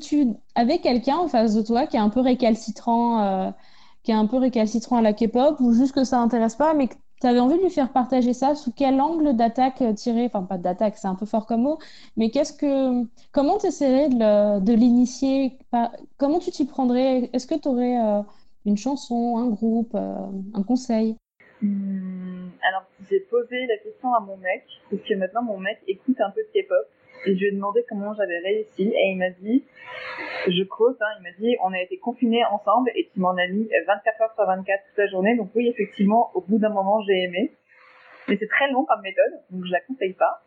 tu avais quelqu'un en face de toi qui est un peu récalcitrant, euh, qui est un peu récalcitrant à la K-pop, ou juste que ça n'intéresse pas, mais que tu avais envie de lui faire partager ça, sous quel angle d'attaque tirer, enfin pas d'attaque, c'est un peu fort comme mot, mais qu'est-ce que, comment tu essaierais de l'initier, comment tu t'y prendrais? Est-ce que tu aurais euh, une chanson, un groupe, euh, un conseil? Hmm, Alors j'ai posé la question à mon mec, parce que maintenant mon mec écoute un peu de K-pop, et je lui ai demandé comment j'avais réussi et il m'a dit, je quote, hein, il m'a dit, on a été confinés ensemble et tu m'en as mis 24 heures sur 24 toute la journée. Donc oui, effectivement, au bout d'un moment, j'ai aimé. Mais c'est très long comme méthode, donc je la conseille pas.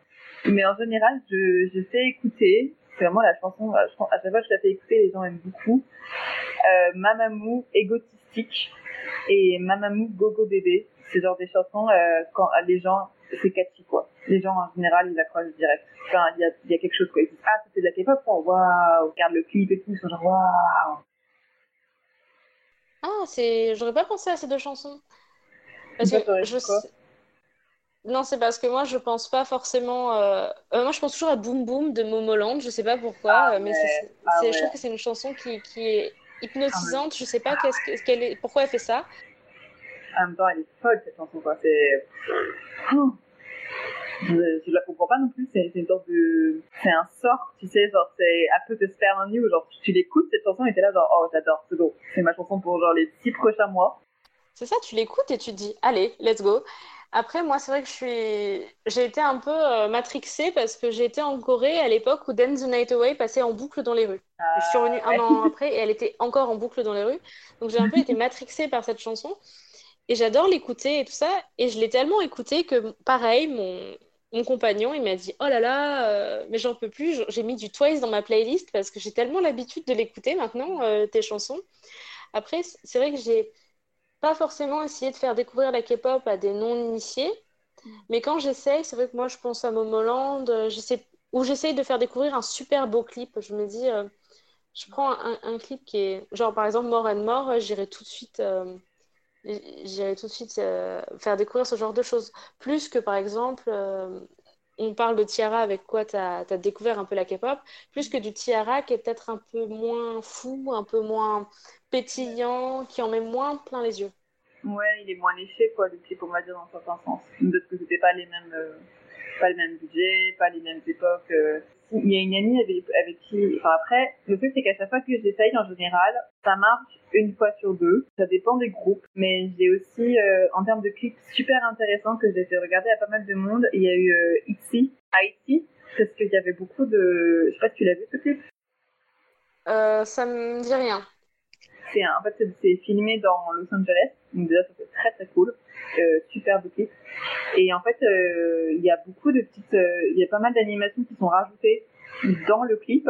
Mais en général, je, je fais écouter. C'est vraiment la chanson, à chaque fois que je la fais écouter, les gens aiment beaucoup. Euh, Mamamou, égotistique et Mamamou, gogo bébé. C'est genre des chansons euh, quand les gens c'est catchy quoi. Les gens en général ils accrochent direct. Enfin il y a, y a, quelque chose quoi. Ils disent ah c'était de la K-pop waouh regarde le clip et tout ils sont genre waouh. Ah c'est j'aurais pas pensé à ces deux chansons. Parce que je Non, c'est parce que moi, je pense pas forcément. Euh... Euh, moi, je pense toujours à Boom Boom de Momoland. Je sais pas pourquoi, ah, mais, c'est, ah, je trouve que c'est une chanson qui, qui est hypnotisante. Ah, je sais pas qu'est-ce qu'elle est... pourquoi elle fait ça. En même temps, elle est folle cette chanson, quoi. C'est. Oh je, la comprends pas non plus. C'est une sorte de, c'est un sort, tu sais, genre c'est un peu de spare on you. Genre tu l'écoutes cette chanson et t'es là genre oh j'adore, c'est bon, c'est ma chanson pour genre les six prochains mois. C'est ça, tu l'écoutes et tu te dis allez, let's go. Après, moi, c'est vrai que je suis, j'ai été un peu euh, matrixée parce que été en Corée à l'époque où Dance the Night Away passait en boucle dans les rues. je suis revenue un an après et elle était encore en boucle dans les rues. Donc j'ai un peu été matrixée par cette chanson. Et j'adore l'écouter et tout ça. Et je l'ai tellement écouté que, pareil, mon, mon compagnon, il m'a dit Oh là là, euh, mais j'en peux plus. J'ai mis du Twice dans ma playlist parce que j'ai tellement l'habitude de l'écouter maintenant, euh, tes chansons. Après, c'est vrai que j'ai pas forcément essayé de faire découvrir la K-pop à des non-initiés. Mais quand j'essaye, c'est vrai que moi, je pense à Momoland, euh, où j'essaye de faire découvrir un super beau clip. Je me dis, je prends un, un, clip qui est, genre par exemple, More and More, j'irai tout de suite j'irai tout de suite euh, faire découvrir ce genre de choses. Plus que par exemple, euh, on parle de Tiara avec quoi tu as, découvert un peu la K-pop, plus que du Tiara qui est peut-être un peu moins fou, un peu moins pétillant, qui en met moins plein les yeux. Ouais, il est moins léché, quoi, le clip, on va dire, dans certains sens. Parce que c'était pas les mêmes, euh, pas les mêmes budgets, pas les mêmes époques il y a une amie avec, qui, après, le truc c'est qu'à chaque fois que j'essaye en général, ça marche une fois sur deux. Ça dépend des groupes, mais j'ai aussi, euh, en termes de clips super intéressants que j'ai fait regarder à pas mal de monde, il y a eu euh, Itzy, Haïti, parce qu'il y avait beaucoup de, je sais pas si tu l'as vu ce clip? Euh, ça me dit rien. C'est filmé dans Los Angeles, donc déjà ça c'est très très cool, euh, super clip. Et en fait, euh, il y a beaucoup de petites, euh, il y a pas mal d'animations qui sont rajoutées dans le clip,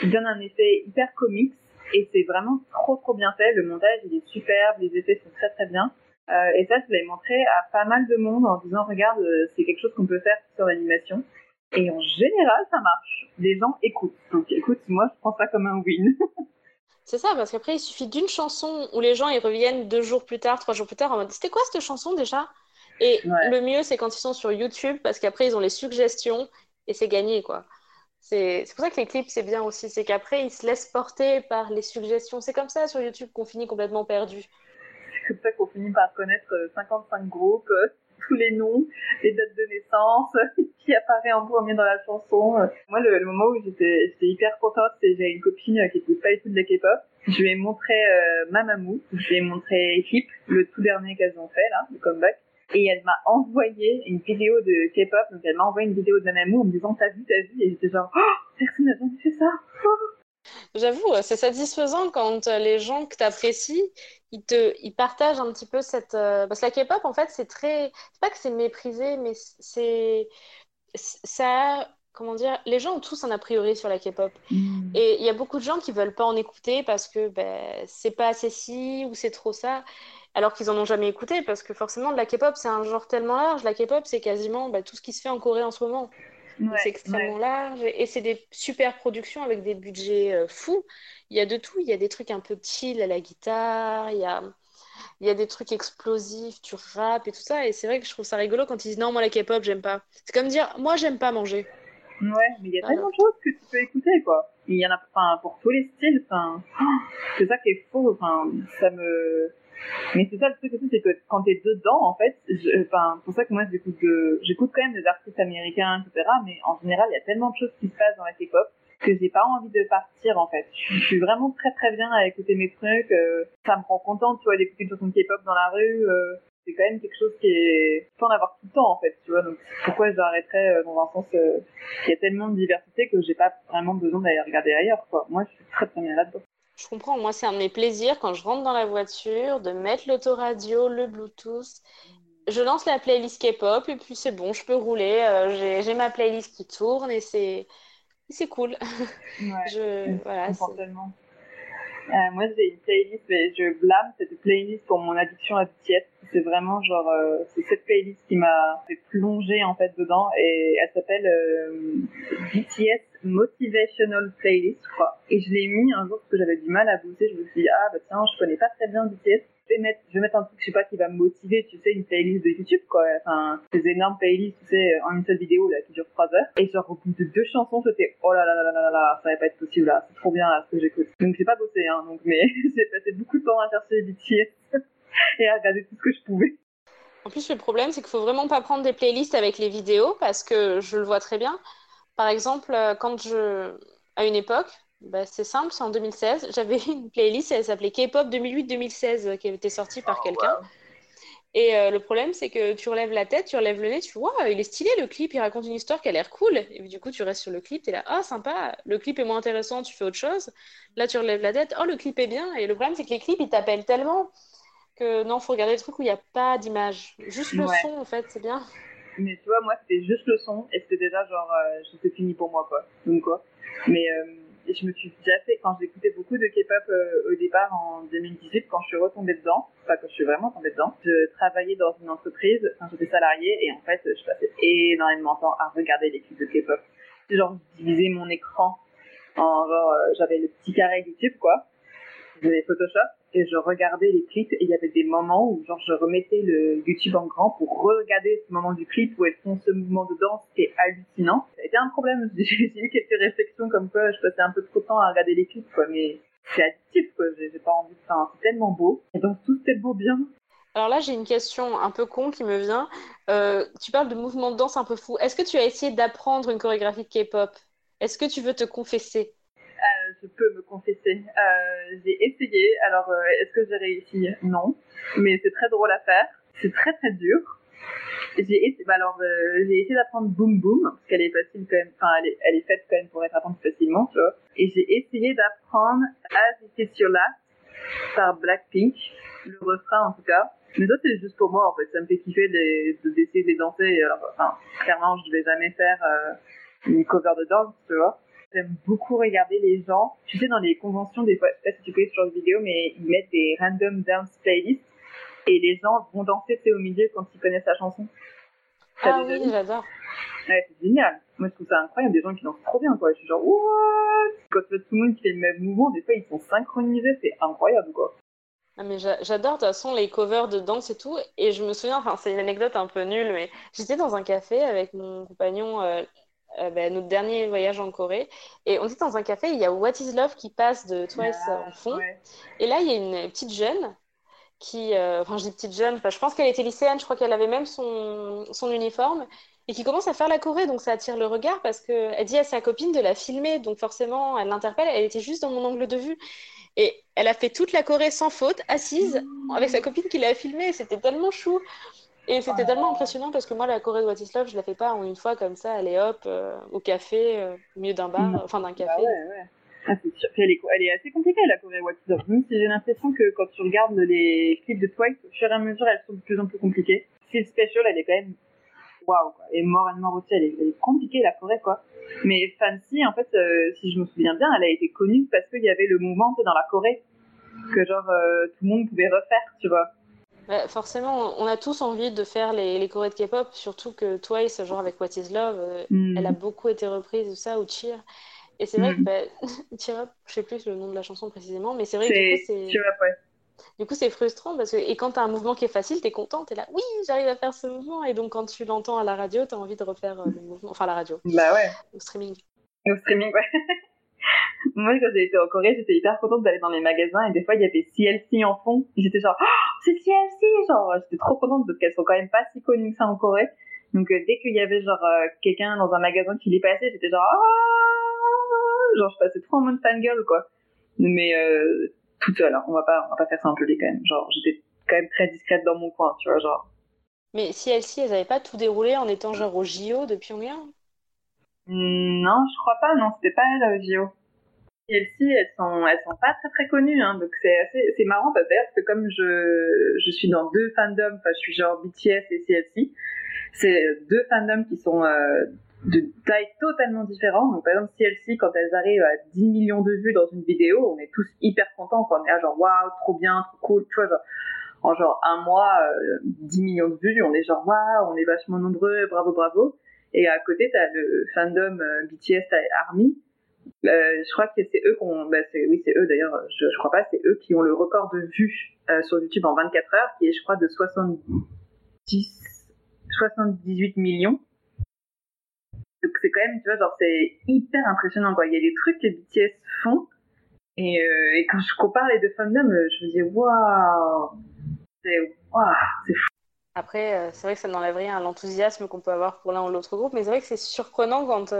qui donnent un effet hyper comique. Et c'est vraiment trop trop bien fait. Le montage il est superbe, les effets sont très très bien. Euh, et ça, je l'ai montré à pas mal de monde en disant regarde, c'est quelque chose qu'on peut faire sur l'animation. Et en général, ça marche. Les gens écoutent. Donc écoute, moi je prends ça comme un win. C'est ça, parce qu'après, il suffit d'une chanson où les gens ils reviennent deux jours plus tard, trois jours plus tard en mode C'était quoi cette chanson déjà? Et le mieux, c'est quand ils sont sur YouTube, parce qu'après, ils ont les suggestions et c'est gagné, quoi. C'est pour ça que les clips, c'est bien aussi. C'est qu'après, ils se laissent porter par les suggestions. C'est comme ça sur YouTube qu'on finit complètement perdu. C'est comme ça qu'on finit par connaître 55 euh, groupes, euh, tous les noms, les dates de naissance, qui apparaît en premier dans la chanson. Moi, le, moment où j'étais hyper contente, c'est j'ai une copine qui n'écoute pas du tout de la K-pop. Je lui ai montré euh, Mamamoo, je lui ai montré Hip, le tout dernier qu'elles ont fait, là, le comeback et elle m'a envoyé une vidéo de K-pop, donc elle m'a envoyé une vidéo de Nanamu en me disant t'as vu, t'as vu, et j'étais genre oh, personne n'a jamais fait ça. J'avoue, c'est satisfaisant quand euh, les gens que tu apprécies, ils, te, ils partagent un petit peu cette. Euh, parce que la K-pop, en fait, c'est très. C'est pas que c'est méprisé, mais c'est. Ça. Comment dire Les gens ont tous un a priori sur la K-pop. Mm. Et il y a beaucoup de gens qui veulent pas en écouter parce que ben, c'est pas assez ci ou c'est trop ça alors qu'ils en ont jamais écouté, parce que forcément, la K-pop, c'est un genre tellement large. La K-pop, c'est quasiment bah, tout ce qui se fait en Corée en ce moment. C'est extrêmement large et c'est des super productions avec des budgets euh, fous. Il y a de tout. Il y a des trucs un peu chill à la guitare, il y a, il y a des trucs explosifs, tu rap et tout ça. Et c'est vrai que je trouve ça rigolo quand ils disent non, moi la K-pop, j'aime pas. C'est comme dire moi, j'aime pas manger. Ouais, mais il y a tellement de choses que tu peux écouter, quoi. Il y en a, pour tous les styles, c'est ça qui est faux, enfin, ça me, mais c'est ça le truc aussi, c'est que quand t'es dedans, en fait, enfin, pour ça que moi j'écoute quand même des artistes américains, etc. Mais en général, il y a tellement de choses qui se passent dans la K-pop que j'ai pas envie de partir en fait. Je, suis vraiment très très bien à écouter mes trucs. Euh, ça me rend contente, tu vois, d'écouter une chanson K-pop dans la rue. Euh, c'est quand même quelque chose qui est faut en avoir tout le temps en fait, tu vois. Donc pourquoi j'arrêterais euh, dans un sens il y a tellement de diversité que j'ai pas vraiment besoin d'aller regarder ailleurs quoi. Moi, je suis très très bien là-dedans. Je comprends. Moi, c'est un de mes plaisirs quand je rentre dans la voiture de mettre l'autoradio, le Bluetooth. Je lance la playlist K-pop et puis c'est bon, je peux rouler. Euh, j'ai ma playlist qui tourne et c'est c'est cool. Ouais, je, voilà, euh, moi, j'ai une playlist, mais je blâme cette playlist pour mon addiction à BTS. C'est vraiment genre, euh, c'est cette playlist qui m'a fait plonger en fait dedans et elle s'appelle euh, BTS Motivational Playlist, je crois. Et je l'ai mis un jour parce que j'avais du mal à bosser. Je me suis dit, ah bah tiens, je connais pas très bien BTS je vais mettre, je vais mettre un truc, je sais pas, qui va me motiver, tu sais, une playlist de YouTube, quoi. Enfin, ces énormes playlists, tu sais, en une seule vidéo, là, qui dure 3 heures. Et genre, au bout de deux chansons, c'était, oh là là là là là là, ça va pas être possible, là. C'est trop bien, là, ce que j'écoute. Donc, j'ai pas bossé, hein, donc, mais j'ai passé beaucoup de temps à chercher BTS et à regarder tout ce que je pouvais. En plus, le problème, c'est qu'il faut vraiment pas prendre des playlists avec les vidéos parce que je le vois très bien. Par exemple, euh, quand je, à une époque, bah, c'est simple, c'est en 2016. J'avais une playlist, elle s'appelait K-pop 2008-2016, euh, qui avait été sortie par oh, quelqu'un. Et euh, le problème, c'est que tu relèves la tête, tu relèves le nez, tu vois, il est stylé le clip, il raconte une histoire qui a l'air cool. Et du coup, tu restes sur le clip, tu es là, ah, sympa, le clip est moins intéressant, tu fais autre chose. Là, tu relèves la tête, oh, le clip est bien. Et le problème, c'est que les clips, ils t'appellent tellement que non, faut regarder le truc où il n'y a pas d'image. Juste le son, en fait, c'est bien. Mais tu vois, moi, c'était juste le son, et c'était déjà genre, euh, c'était fini pour moi, quoi. Donc, quoi. Mais et je me suis déjà fait, quand j'écoutais beaucoup de K-pop euh, au départ en 2018, quand je suis retombée dedans, enfin quand je suis vraiment tombée dedans, je travaillais dans une entreprise, enfin j'étais salariée et en fait je passais énormément de temps à regarder les clips de K-pop. Genre je divisais mon écran en genre, euh, j'avais le petit carré YouTube quoi, j'avais Photoshop et je regardais les clips et il y avait des moments où genre je remettais le YouTube en grand pour regarder ce moment du clip où elles font ce mouvement de danse qui est hallucinant. Été un problème. J'ai eu quelques réflexions comme quoi je passais un peu trop de temps à regarder les clips quoi, mais c'est addictif quoi. J'ai pas envie de faire. C'est tellement beau. Et donc tout c'est beau bien. Alors là, j'ai une question un peu con qui me vient. Euh, tu parles de mouvement de danse un peu fou. Est-ce que tu as essayé d'apprendre une chorégraphie de K-pop? Est-ce que tu veux te confesser? Je peux me confesser. Euh, j'ai essayé. Alors, euh, est-ce que j'ai réussi? Non. Mais c'est très drôle à faire. C'est très très dur. J'ai essayé, bah alors, j'ai essayé d'apprendre Boom Boom, parce qu'elle est facile quand même, enfin, elle est, elle est faite quand même pour être apprise facilement, tu vois. Et j'ai essayé d'apprendre As It Is Your Last par Blackpink, le refrain en tout cas. Mais ça, c'est juste pour moi, en fait. Ça me fait kiffer d'essayer de, danser. Alors, enfin, clairement, je vais jamais faire une cover de danse, tu vois j'aime beaucoup regarder les gens. Tu sais, dans les conventions, des fois, je sais pas si tu connais ce genre de vidéo, mais ils mettent des random dance playlists et les gens vont danser au milieu quand ils connaissent la chanson. Ah oui, j'adore. Ouais, c'est génial. Moi, je trouve ça incroyable. Des gens qui dansent trop bien, quoi. Je suis genre, what? Quand tout le monde fait le même mouvement, des fois, ils sont synchronisés. C'est incroyable, quoi. Ah, mais j'adore de toute façon les covers de danse et tout. Et je me souviens, enfin, c'est une anecdote un peu nulle, mais j'étais dans un café avec mon compagnon euh, euh, ben, notre dernier voyage en Corée. Et on était dans un café, il y a What is Love qui passe de Twice en fond. Et là, il y a une petite jeune qui, euh, enfin, je dis petite jeune, je pense qu'elle était lycéenne, je crois qu'elle avait même son, son uniforme, et qui commence à faire la Corée. Donc ça attire le regard parce qu'elle dit à sa copine de la filmer. Donc forcément, elle l'interpelle. Elle était juste dans mon angle de vue. Et elle a fait toute la Corée sans faute, assise, avec sa copine qui l'a filmée. C'était tellement chou. Et c'était tellement impressionnant parce que moi, la Corée de Watislav, je la fais pas en une fois comme ça, allez hop, euh, au café, euh, au milieu d'un bar, mm. enfin d'un café. Bah ouais, ouais. Ah, c'est sûr. elle, est, elle est assez compliquée, la Corée de Watislav. Même si j'ai l'impression que quand tu regardes les clips de Twice, au fur et à mesure, elles sont de plus en plus compliquées. Feel Special, elle est quand même waouh, quoi. Et More and More aussi, elle est, elle est, compliquée, la Corée, quoi. Mais Fancy, en fait, euh, si je me souviens bien, elle a été connue parce qu'il y avait le mouvement dans la Corée que genre tout le monde pouvait refaire, tu vois. Bah, forcément, on a tous envie de faire les, les chorés de K-pop, surtout que Twice, genre avec What Is Love, euh, mm. elle a beaucoup été reprise, ou ça, ou Cheer. Et c'est vrai que mm. bah, Cheer Up, je sais plus le nom de la chanson précisément, mais c'est vrai que c'est. Cheer Up, ouais. Du coup, c'est frustrant parce que, et quand tu as un mouvement qui est facile, tu es content, tu es là, oui, j'arrive à faire ce mouvement. Et donc, quand tu l'entends à la radio, tu as envie de refaire euh, le mouvement, enfin, la radio. Bah ouais. Au streaming. Au streaming, ouais. Moi, quand j'ai été en Corée, j'étais hyper contente d'aller dans les magasins et des fois, il y avait CLC en fond. J'étais genre, oh, c'est CLC! Genre, j'étais trop contente parce qu'elles sont quand même pas si connues que ça en Corée. Donc, euh, dès qu'il y avait genre euh, quelqu'un dans un magasin qui les passait, j'étais genre, ah! Genre, je passais trop en mode fangirl, quoi. Mais, euh, toute seule, hein. on va pas, on va pas faire ça en public quand même. Genre, j'étais quand même très discrète dans mon coin, tu vois, genre. Mais CLC, elles avaient pas tout déroulé en étant genre au JO de Pyongyang? Non, je crois pas, non, c'était pas elles au JO. CLC, elles sont, elles sont pas très très connues, hein, donc c'est assez, c'est marrant parce que comme je, je suis dans deux fandoms, enfin je suis genre BTS et CLC, c'est deux fandoms qui sont euh, de taille totalement différente. Donc par exemple CLC, quand elles arrivent à 10 millions de vues dans une vidéo, on est tous hyper contents, on est genre waouh, trop bien, trop cool, tu vois genre en genre un mois, euh, 10 millions de vues, on est genre waouh, on est vachement nombreux, bravo bravo. Et à côté, t'as le fandom euh, BTS Army euh, je crois que c'est eux qu'on, bah oui c'est eux d'ailleurs, je, crois pas, c'est eux qui ont le record de vues euh, sur YouTube en 24 heures, qui est je crois de 70, 78 millions. Donc c'est quand même, tu vois, genre c'est hyper impressionnant quoi. Il y a des trucs que BTS font et, euh, et quand je compare les deux fandoms, je me dis waouh, c'est waouh, c'est fou. Après, c'est vrai que ça n'enlève rien à l'enthousiasme qu'on peut avoir pour l'un ou l'autre groupe, mais c'est vrai que c'est surprenant quand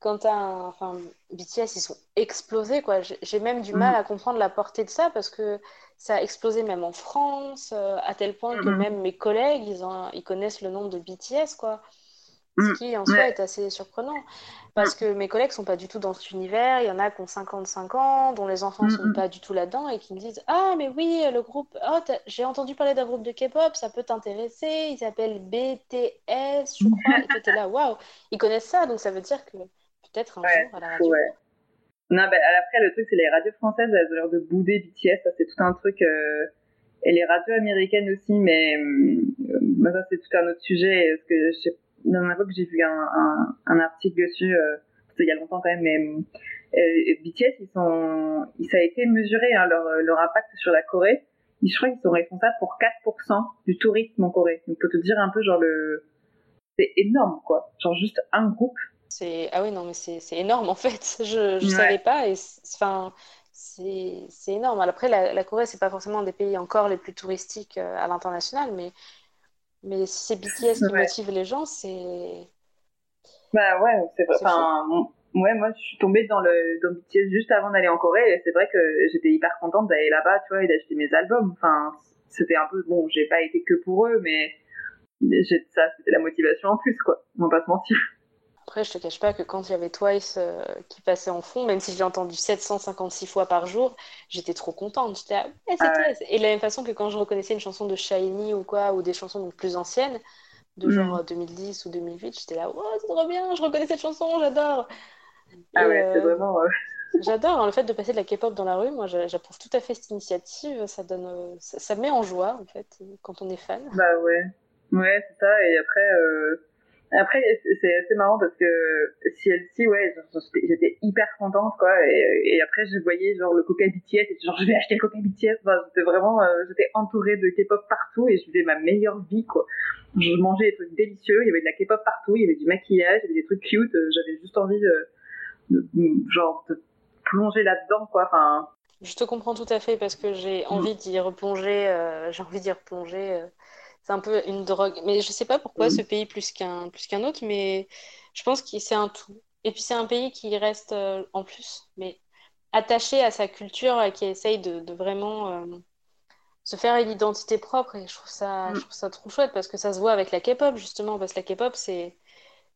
quand un, enfin, BTS, ils sont explosés, quoi. J'ai même du mal mm. à comprendre la portée de ça parce que ça a explosé même en France, euh, à tel point que mm-hmm. même mes collègues, ils, ont, ils connaissent le nom de BTS, quoi. Ce mm. qui, en soi, est assez surprenant. Parce mm. que mes collègues sont pas du tout dans cet univers. Il y en a qui ont 55 ans, dont les enfants sont pas du tout là-dedans et qui me disent Ah, mais oui, le groupe. Oh, j'ai entendu parler d'un groupe de K-pop, ça peut t'intéresser. Il s'appelle BTS, je crois. et tu là, waouh, ils connaissent ça, donc ça veut dire que peut-être un jour à la radio. Non, ben, après, le truc, c'est les radios françaises, elles ont l'air de bouder BTS, ça c'est tout un truc. Euh, et les radios américaines aussi, mais euh, ça c'est tout un autre sujet. Parce que je sais, dernière fois que j'ai vu un, un, un, article dessus, euh, il y a longtemps quand même, mais euh, BTS, ils sont, ça a été mesuré hein, leur, leur impact sur la Corée. Je crois qu'ils sont responsables pour 4% du tourisme en Corée. Donc, pour te dire un peu, genre, le, c'est énorme, quoi. Genre, juste un groupe c'est ah oui non mais c'est énorme en fait. Je ne savais pas et enfin c'est énorme. Après la, la Corée c'est pas forcément des pays encore les plus touristiques euh, à l'international mais mais si c'est BTS qui motive les gens c'est bah ouais c'est enfin ouais moi je suis tombée dans le dans BTS juste avant d'aller en Corée et c'est vrai que j'étais hyper contente d'aller là-bas tu vois et d'acheter mes albums. Enfin c'était un peu bon j'ai pas été que pour eux mais ça c'était la motivation en plus quoi. On va pas se mentir. Après, je te cache pas que quand il y avait Twice euh, qui passait en fond, même si je l'ai entendu 756 fois par jour, j'étais trop contente. J'étais ah, c'est Twice. Et de la même façon que quand je reconnaissais une chanson de Shiny ou quoi, ou des chansons donc plus anciennes, de mm. genre 2010 ou 2008, j'étais là, oh, c'est trop bien, je reconnais cette chanson, j'adore. Ah ouais, c'est euh, vraiment. J'adore hein, le fait de passer de la K-pop dans la rue. Moi, j'approuve tout à fait cette initiative. Ça donne, euh, ça, met en joie en fait quand on est fan. Bah ouais, ouais, c'est ça. Et après, après, c'est assez marrant parce que CLC, ouais, j'étais hyper contente, quoi. Et, après, je voyais genre le Coca BTS et genre je vais acheter le Coca BTS. Enfin, j'étais vraiment, euh, j'étais entourée de K-pop partout et je vivais ma meilleure vie, quoi. Je mangeais des trucs délicieux, il y avait de la K-pop partout, il y avait du maquillage, il y avait des trucs cute. Euh, j'avais juste envie de, de, genre de plonger là-dedans, quoi. Enfin. Je te comprends tout à fait parce que j'ai envie d'y replonger. Euh, j'ai envie d'y replonger. C'est un peu une drogue. Mais je sais pas pourquoi ce pays plus qu'un plus qu'un autre, mais je pense que c'est un tout. Et puis c'est un pays qui reste euh, en plus, mais attaché à sa culture et qui essaye de, de vraiment euh, se faire une identité propre. Et je trouve ça, je trouve ça trop chouette parce que ça se voit avec la K-pop justement, parce que la K-pop c'est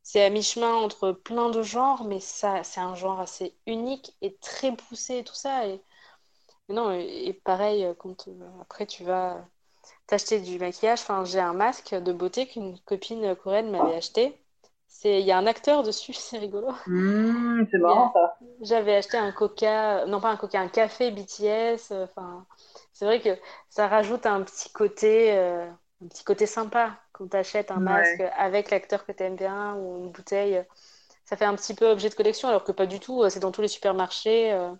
c'est à mi-chemin entre plein de genres, mais ça c'est un genre assez unique et très poussé et tout ça. Et, non, et, pareil quand euh, après tu vas t'acheter du maquillage. Enfin, j'ai un masque de beauté qu'une copine coréenne m'avait acheté. C'est, il y a un acteur dessus, c'est rigolo. Mmh, c'est marrant ça. J'avais acheté un coca, non pas un coca, un café BTS. Enfin, c'est vrai que ça rajoute un petit côté, euh, un petit côté sympa quand tu achètes un masque avec l'acteur que tu aimes bien ou une bouteille. Ça fait un petit peu objet de collection, alors que pas du tout. C'est dans tous les supermarchés. Euh.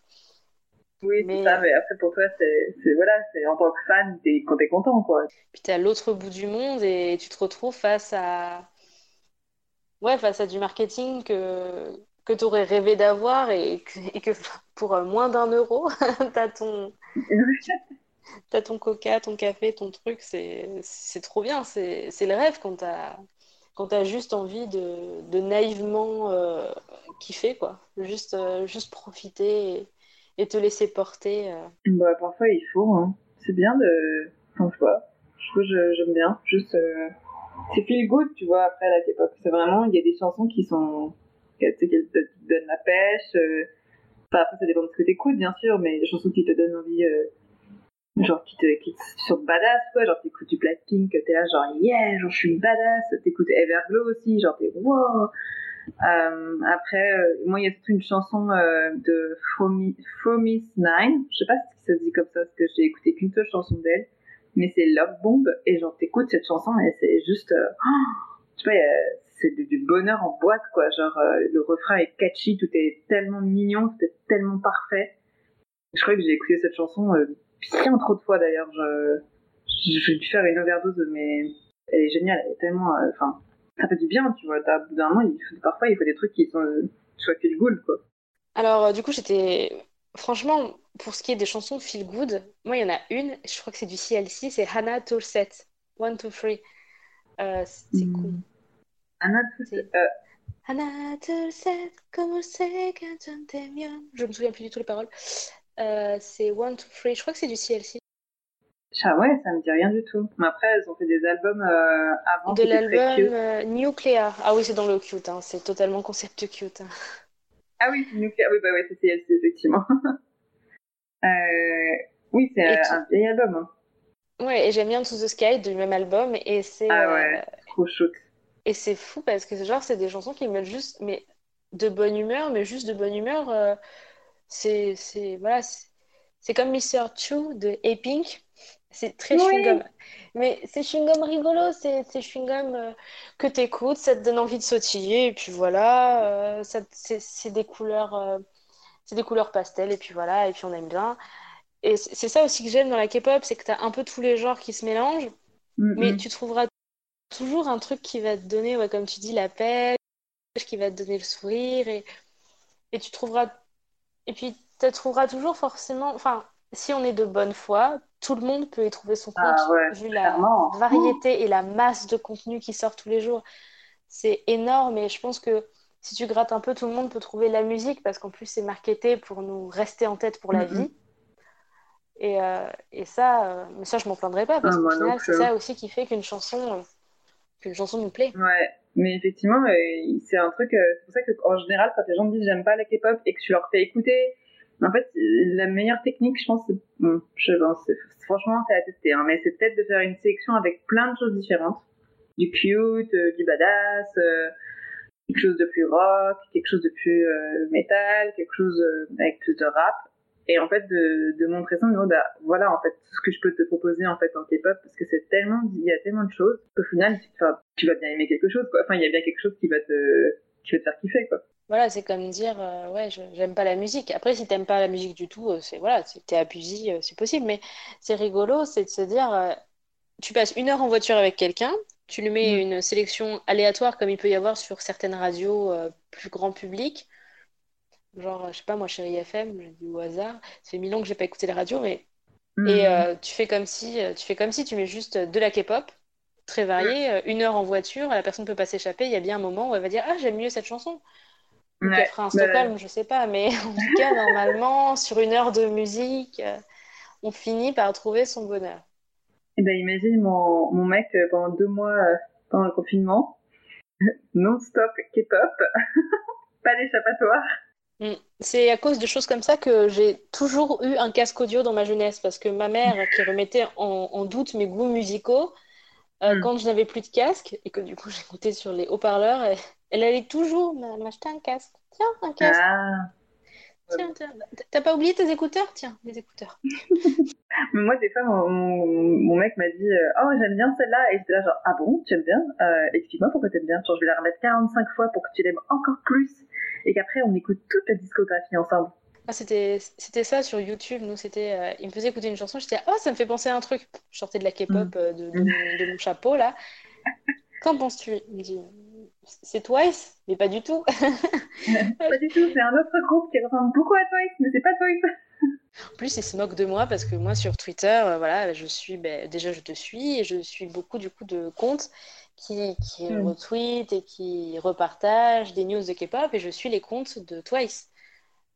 Oui, c'est ça, mais après pour toi, c'est voilà, c'est en tant que fan, quand t'es content, quoi. Puis t'es à l'autre bout du monde et tu te retrouves face à ouais, face à du marketing que que tu aurais rêvé d'avoir et, que pour moins d'un euro, t'as ton t'as ton coca, ton café, ton truc, c'est trop bien, c'est le rêve quand t'as quand tu as juste envie de, de naïvement euh, kiffer, quoi. Juste, euh, juste profiter et, te laisser porter. Euh. Bah, parfois, il faut. Hein. C'est bien de. Enfin, je vois. Je j'aime bien. Juste. C'est feel good, tu vois, après la K-pop. C'est vraiment. Il y a des chansons qui sont. Tu sais, qui te donnent la pêche. Enfin, après, ça dépend de ce que t'écoutes, bien sûr, mais des chansons qui te donnent envie genre qui te qui sur badass quoi genre t'écoutes du Blackpink t'es là genre yeah genre je suis badass t'écoutes Everglow aussi genre t'es wow euh, après euh, moi il y a toute une chanson euh, de Fomis Nine je sais pas si ça se dit comme ça parce que j'ai écouté qu'une seule chanson d'elle mais c'est Love Bomb et genre t'écoutes cette chanson et c'est juste oh, tu vois c'est du, bonheur en boîte quoi genre le refrain est catchy tout est tellement mignon tout est tellement parfait je crois que j'ai écouté cette chanson bien trop de fois d'ailleurs. Je, je, vais dû faire une overdose, mais elle est géniale. Elle est tellement, enfin, ça fait du bien, tu vois. Bout d'un moment, il faut, parfois, il faut des trucs qui sont soit feel good, quoi. Alors, euh, du coup, j'étais, franchement, pour ce qui est des chansons feel good, moi, il y en a une. Je crois que c'est du CLC, c'est Hannah Tulset, One Two Three. Euh, c'est hmm. cool. Hannah Tulset. Euh... Hannah Tulset, comment c'est quand Je me souviens plus du tout les paroles. Euh, c'est One, Two, Three. Je crois que c'est du CLC. Ah ouais, ça me dit rien du tout. Mais après, elles ont fait des albums euh, avant. De l'album euh, Nuclear. Ah oui, c'est dans le cute. Hein. C'est totalement concept cute. Hein. Ah oui, Nuclear. Oui, bah ouais, c'est CLC, effectivement. oui, c'est un vieil album. Hein. Ouais, et j'aime bien To the Sky du même album. Et c'est. Ah ouais, trop shoot. Et c'est fou parce que genre, c'est des chansons qui me mettent juste mais, de bonne humeur, mais juste de bonne humeur c'est c'est voilà c'est comme Mr. Chu de A-Pink c'est très chewing-gum. Mais c'est chewing-gum rigolo c'est chewing-gum euh, que tu écoutes ça te donne envie de sautiller et puis voilà euh, c'est des couleurs euh, c'est des couleurs pastel et puis voilà et puis on aime bien. Et c'est ça aussi que j'aime dans la K-pop c'est que tu as un peu tous les genres qui se mélangent mais tu trouveras toujours un truc qui va te donner ouais, comme tu dis la pêche qui va te donner le sourire et, et tu trouveras et puis, tu trouveras toujours forcément. Enfin, si on est de bonne foi, tout le monde peut y trouver son compte, ah vu la variété et la masse de contenu qui sort tous les jours. C'est énorme et je pense que si tu grattes un peu, tout le monde peut trouver la musique parce qu'en plus, c'est marketé pour nous rester en tête pour la vie. Et, euh, et, ça, euh, mais ça, je m'en plaindrai pas parce ah, qu'au final, c'est ça aussi qui fait qu'une chanson, euh, qu'une chanson nous plaît. Ouais. Mais effectivement, c'est un truc, euh, c'est pour ça qu'en général, quand les gens disent j'aime pas la K-pop et que tu leur fais écouter, en fait, la meilleure technique, je pense, bon, je pense, franchement, c'est à tester, hein, mais c'est peut-être de faire une sélection avec plein de choses différentes. Du cute, euh, du badass, quelque chose de plus rock, quelque chose de plus metal, quelque chose avec plus de rap et en fait de, montrer ça en bah, voilà en fait ce que je peux te proposer en fait en K-pop parce que c'est tellement il y a tellement de choses qu'au final tu, vas bien aimer quelque chose quoi enfin il y a bien quelque chose qui va te qui va te faire kiffer quoi voilà c'est comme dire euh, ouais j'aime pas la musique après si t'aimes pas la musique du tout euh, c'est voilà t'es abusé euh, c'est possible mais c'est rigolo c'est de se dire tu passes une heure en voiture avec quelqu'un tu lui mets mm. une sélection aléatoire comme il peut y avoir sur certaines radios plus grand public Genre, je sais pas, moi, chérie FM, dit au hasard. Ça fait mille ans que j'ai pas écouté la radio, mais. Hmm. Et tu fais comme si tu fais comme si tu mets juste de la K-pop, très variée, euh, une heure en voiture, la personne peut pas s'échapper. Il y a bien un moment où elle va dire Ah, j'aime mieux cette chanson. Ou ouais, elle fera un Stockholm, je sais pas, mais en tout cas, normalement, sur une heure de musique, on finit par trouver son bonheur. Et eh ben, imagine mon, mon mec pendant deux mois pendant le confinement, non-stop K-pop, pas d'échappatoire. Mm. C'est à cause de choses comme ça que j'ai toujours eu un casque audio dans ma jeunesse, parce que ma mère, qui remettait en, doute mes goûts musicaux, euh, mm. quand je n'avais plus de casque, et que du coup j'écoutais sur les haut-parleurs, elle, allait toujours m'acheter un casque. Tiens, un casque. Ah. Tiens, t'as pas oublié tes écouteurs? Tiens, des écouteurs. Moi, des fois, mon, mec m'a dit euh, Oh, j'aime bien celle-là. Et j'étais là, genre, Ah bon, tu aimes bien? Euh, Explique-moi pourquoi t'aimes bien. Genre, je vais la remettre 45 fois pour que tu l'aimes encore plus et qu'après on écoute toute la discographie ensemble. Ah, c'était ça sur YouTube. Nous, c'était, euh, il me faisait écouter une chanson. J'étais, oh, ça me fait penser à un truc. Je sortais de la K-pop euh, de, de, de mon chapeau là. Qu'en penses-tu? Il me dit, c'est Twice, mais pas du tout. pas du tout. C'est un autre groupe qui ressemble beaucoup à Twice, mais c'est pas Twice. En plus, il se moque de moi parce que moi, sur Twitter, euh, voilà, je suis, ben, déjà, je te suis et je suis beaucoup du coup de comptes qui, qui mm. retweetent et qui repartagent des news de K-pop et je suis les comptes de Twice.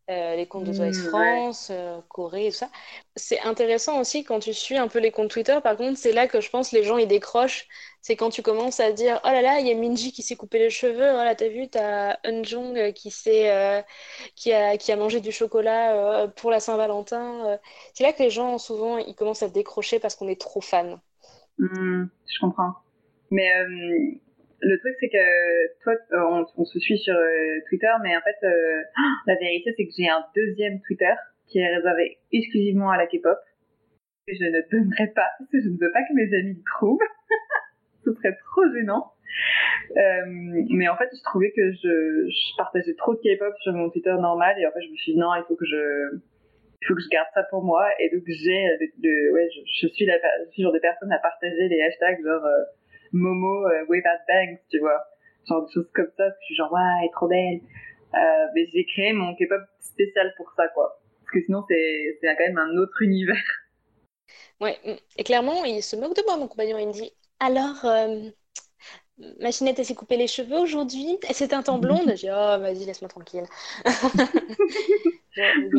Euh, les comptes de Twice mm, France, euh, Corée et tout ça. C'est intéressant aussi quand tu suis un peu les comptes Twitter. Par contre, c'est là que je pense les gens ils décrochent. C'est quand tu commences à dire Oh là là, il y a Minji qui s'est coupé les cheveux. Oh là, t'as vu, t'as Eunjung qui, euh, qui, a, qui a mangé du chocolat pour la Saint-Valentin. C'est là que les gens, souvent, ils commencent à décrocher parce qu'on est trop fan. Mm, je comprends. Mais le truc, c'est que toi, euh, on, se suit sur euh, Twitter, mais en fait, euh, la vérité, c'est que j'ai un deuxième Twitter qui est réservé exclusivement à la K-pop. Je ne donnerai pas, parce que je ne veux pas que mes amis le trouvent. Ce serait trop gênant. mais en fait, je trouvais que je, partageais trop de K-pop sur mon Twitter normal, et en fait, je me suis dit non, il faut que je, il faut que je garde ça pour moi, et donc j'ai, le, ouais, je, suis la, je genre des personnes à partager les hashtags genre Momo euh, Way Bad Banks, tu vois. Genre des choses comme ça, je suis genre, ouais, elle est trop belle. Euh, mais j'ai créé mon K-pop spécial pour ça, quoi. Parce que sinon, c'est, c'est quand même un autre univers. Ouais, et clairement, il se moque de moi, mon compagnon. Il me dit, alors, euh, Machinette, elle s'est coupé les cheveux aujourd'hui? Et c'est un temps blonde? J'ai oh, vas-y, laisse-moi tranquille.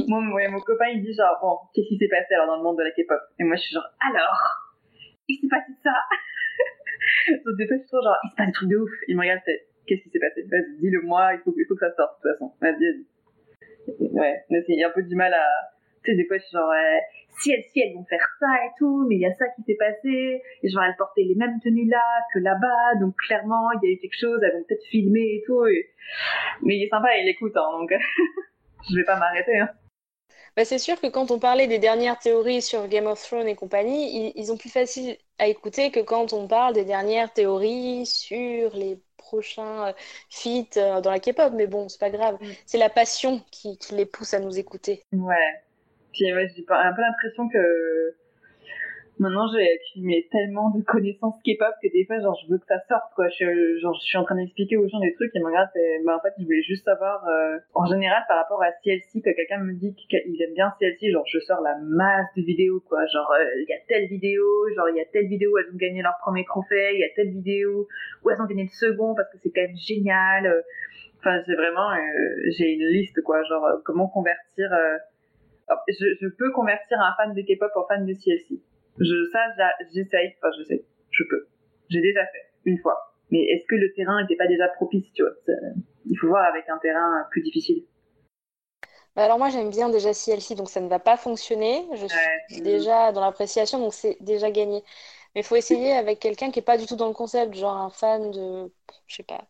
mon, ouais, mon copain, il dit genre, bon, qu'est-ce qui s'est passé alors dans le monde de la K-pop? Et moi, je suis genre, alors Il s'est passé ça? Donc des fois, je suis trop genre, il se passe des trucs de ouf. Il me regarde, c'est, qu'est-ce qui s'est passé? Vas-y, dis-le moi, il faut, il faut que ça sorte, de toute façon. Vas-y, vas-y. Ouais, mais c'est un peu du mal à... Tu sais, des fois, je suis genre, si elles, si elles vont faire ça et tout, mais il y a ça qui s'est passé, et genre, elles portaient les mêmes tenues là que là-bas, donc clairement, il y a eu quelque chose, elles vont peut-être filmer et tout. Mais il est sympa, il écoute, hein, donc je vais pas m'arrêter. Hein. Bah, c'est sûr que quand on parlait des dernières théories sur Game of Thrones et compagnie, ils, ont plus facile à écouter que quand on parle des dernières théories sur les prochains euh, feats euh, dans la K-pop. Mais bon, c'est pas grave. Mm. C'est la passion qui, qui, les pousse à nous écouter. Ouais. Puis ouais, j'ai un peu l'impression que Maintenant, j'ai accumulé tellement de connaissances K-pop que des fois, genre, je veux que ça sorte, quoi. Je, genre, je suis en train d'expliquer aux gens des trucs et me regarde, bah, en fait, je voulais juste savoir, euh, en général, par rapport à CLC, que quelqu'un me dit qu'il aime bien CLC, genre, je sors la masse de vidéos, quoi. Genre, euh, il y a telle vidéo, genre, il y a telle vidéo où elles ont gagné leur premier trophée, il y a telle vidéo où elles ont gagné le second parce que c'est quand même génial. Enfin, c'est vraiment, euh, j'ai une liste, quoi. Genre, comment convertir, je, je peux convertir un fan de K-pop en fan de CLC. Je, ça, j'essaye, enfin, je sais, je peux. J'ai déjà fait, une fois. Mais est-ce que le terrain n'était pas déjà propice, tu vois? Il faut voir avec un terrain plus difficile. Bah, alors moi j'aime bien déjà CLC, donc ça ne va pas fonctionner. Je suis déjà dans l'appréciation, donc c'est déjà gagné. Mais il faut essayer avec quelqu'un qui n'est pas du tout dans le concept, genre un fan de, je sais pas,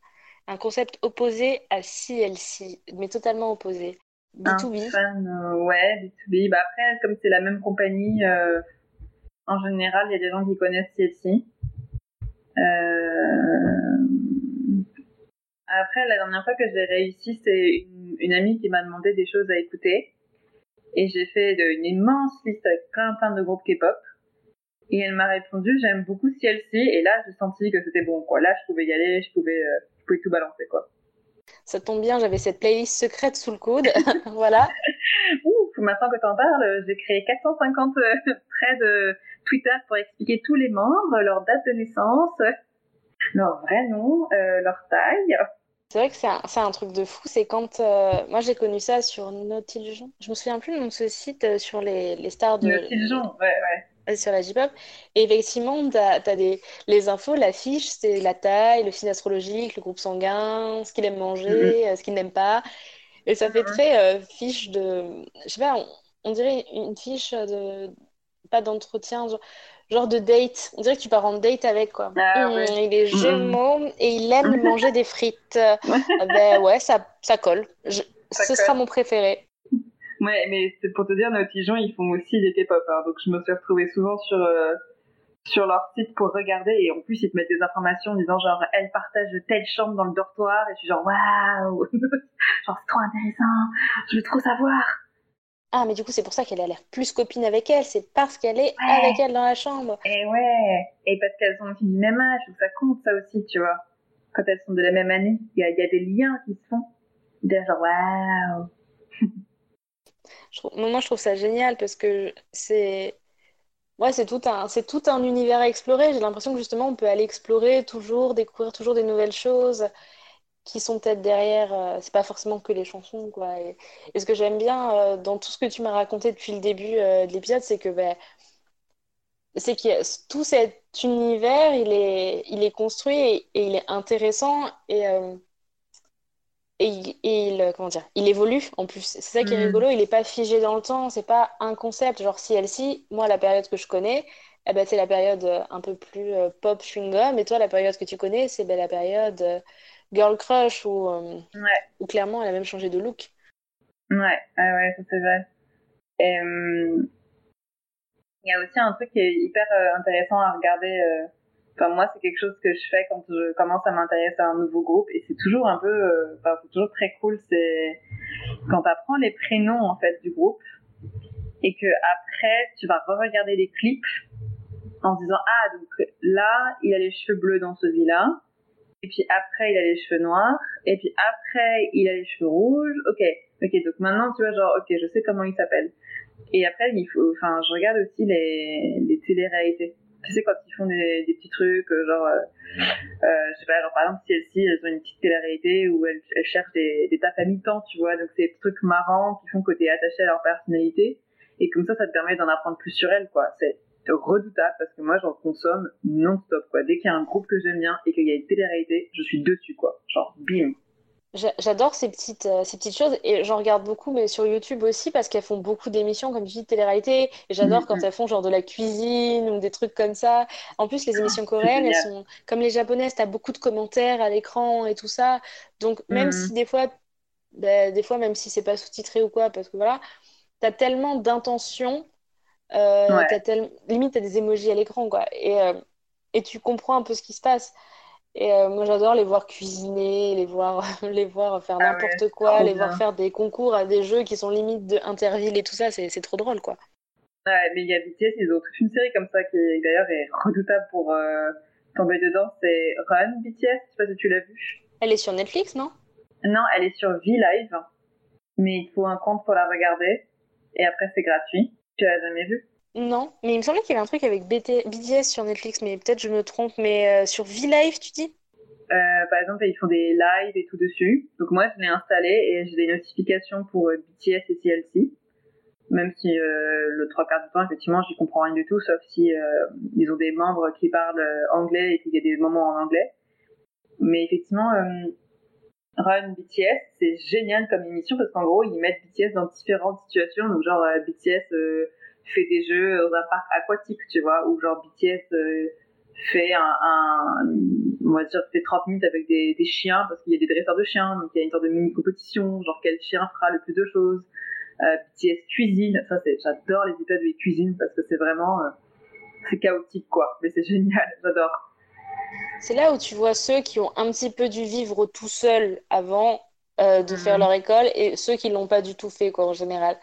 un concept opposé à CLC, mais totalement opposé. B2B. Un fan, euh, ouais, B2B. Bah après, comme c'est la même compagnie, euh, en général, il y a des gens qui connaissent CFC. Euh... Après, la dernière fois que j'ai réussi, c'est une, amie qui m'a demandé des choses à écouter. Et j'ai fait une immense liste avec plein plein de groupes K-pop. Et elle m'a répondu, j'aime beaucoup CLC. Et là, j'ai senti que c'était bon, quoi. Là, je pouvais y aller, je pouvais, euh, je pouvais tout balancer, quoi. Ça tombe bien, j'avais cette playlist secrète sous le coude. voilà. Ouh, maintenant que t'en parles, j'ai créé 450 traits Twitter pour expliquer tous les membres, leur date de naissance, leur vrai nom, euh, leur taille. C'est vrai que c'est un, un, truc de fou. C'est quand. Euh, moi, j'ai connu ça sur Nautiljon. Je me souviens plus de ce site euh, sur les, les stars de. Nautiljon, ouais, ouais. Sur la J-pop. Et effectivement, tu as, des, les infos, la fiche, c'est la taille, le signe astrologique, le groupe sanguin, ce qu'il aime manger, mm-hmm. ce qu'il n'aime pas. Et ça fait mm-hmm. très fiche de. Je sais pas, on, on dirait une fiche de, pas d'entretien, genre, de date. On dirait que tu pars en date avec, quoi. Ah mmh, il est mmh. gémeaux et il aime manger des frites. Ah ben ouais, ça, ça colle. ce sera mon préféré. Ouais, mais c'est pour te dire, nos petits gens, ils font aussi des K-pop. Hein. donc je me suis retrouvée souvent sur, euh, sur leur site pour regarder. Et en plus, ils te mettent des informations en disant genre, elle partage telle chambre dans le dortoir. Et je suis genre, waouh Genre, c'est trop intéressant. Je veux trop savoir. Ah, mais du coup, c'est pour ça qu'elle a l'air plus copine avec elle, c'est parce qu'elle est avec elle dans la chambre. Et ouais, et parce qu'elles sont aussi du même âge, ça compte ça aussi, tu vois. Quand elles sont de la même année, il y a, y a, des liens qui se font. Genre, waouh! Moi, je trouve ça génial parce que c'est. Ouais, c'est tout un, c'est tout un univers à explorer. J'ai l'impression que justement, on peut aller explorer toujours, découvrir toujours des nouvelles choses qui sont peut-être derrière. Euh, c'est pas forcément que les chansons, quoi. Et, ce que j'aime bien euh, dans tout ce que tu m'as raconté depuis le début euh, de l'épisode, c'est que ben, c'est que tout cet univers, il est, il est construit et, il est intéressant et, et, il, comment dire, il évolue en plus. C'est ça qui est mm. rigolo, il n'est pas figé dans le temps, c'est pas un concept. Genre, si elle si, moi, la période que je connais, eh ben, c'est la période un peu plus pop chewing-gum, et toi, la période que tu connais, c'est ben, la période girl crush ou, euh, clairement elle a même changé de look. Ouais, ouais, ouais ça c'est vrai. Euh, il y a aussi un truc qui est hyper euh, intéressant à regarder. Enfin, moi, c'est quelque chose que je fais quand je commence à m'intéresser à un nouveau groupe et c'est toujours un peu, enfin, c'est toujours très cool. C'est quand tu apprends les prénoms en fait du groupe et que après tu vas re-regarder les clips en se disant ah donc là il a les cheveux bleus dans celui-là et puis après il a les cheveux noirs, et puis après il a les cheveux rouges, ok, ok, donc maintenant tu vois genre, ok, je sais comment il s'appelle. Et après il faut, enfin je regarde aussi les, les télé-réalités. Tu sais quand ils font des, petits trucs, euh, genre, euh, euh, je sais pas, genre par exemple CLC, elles ont une petite télé-réalité où elles, elles cherchent des, des tafs à mi-temps, tu vois, donc c'est des trucs marrants qui font t'es attaché à leur personnalité, et comme ça ça te permet d'en apprendre plus sur elles, quoi. C'est redoutable parce que moi j'en consomme non-stop quoi. Dès qu'il y a un groupe que j'aime bien et qu'il y a une télé-réalité, je suis dessus quoi. Genre bim. J'adore ces petites, euh, ces petites choses et j'en regarde beaucoup, mais sur YouTube aussi parce qu'elles font beaucoup d'émissions, comme tu dis, de télé-réalité. Et j'adore quand mm-hmm. elles font genre de la cuisine ou des trucs comme ça. En plus, les ah, émissions coréennes, elles sont comme les japonaises, tu as beaucoup de commentaires à l'écran et tout ça. Donc, même mm-hmm. si des fois, bah, des fois, même si c'est pas sous-titré ou quoi, parce que voilà, tu as tellement d'intentions euh, Limite, tu as des émojis à l'écran, quoi. Et, euh, et tu comprends un peu ce qui se passe. Et euh, moi, j'adore les voir cuisiner, les voir, les voir faire ah n'importe quoi, les voir faire des concours à des jeux qui sont limite de interville et tout ça. C'est trop drôle, quoi. Ouais, mais il y a BTS, ils ont toute une série comme ça qui, d'ailleurs, est redoutable pour tomber dedans. C'est Run BTS, je sais pas si tu l'as vu. Elle est sur Netflix, non? Non, elle est sur V-Live. Mais il faut un compte pour la regarder. Et après, c'est gratuit. Tu l'as jamais vu Non, mais il me semblait qu'il y avait un truc avec BTS sur Netflix, mais peut-être je me trompe. Mais euh, sur V-Live, tu dis? Euh, par exemple, ils font des lives et tout dessus. Donc moi, je l'ai installé et j'ai des notifications pour euh, BTS et CLC. Même si le trois quarts du temps, effectivement, j'y comprends rien du tout, sauf si ils ont des membres qui parlent anglais et qu'il y a des moments en anglais. Mais effectivement, Run BTS, c'est génial comme émission parce qu'en gros, ils mettent BTS dans différentes situations. Donc, genre, euh, BTS euh, fait des jeux dans un parc aquatique, tu vois, ou genre BTS euh, fait un, on va dire, fait 30 minutes avec des, des chiens parce qu'il y a des dresseurs de chiens. Donc, il y a une sorte de mini compétition, genre quel chien fera le plus de choses. BTS cuisine, ça, c'est, j'adore les épisodes de cuisine parce que c'est vraiment, c'est chaotique, quoi. Mais c'est génial, j'adore. C'est là où tu vois ceux qui ont un petit peu dû vivre tout seuls avant euh, de faire mhm. leur école et ceux qui l'ont pas du tout fait quoi en général.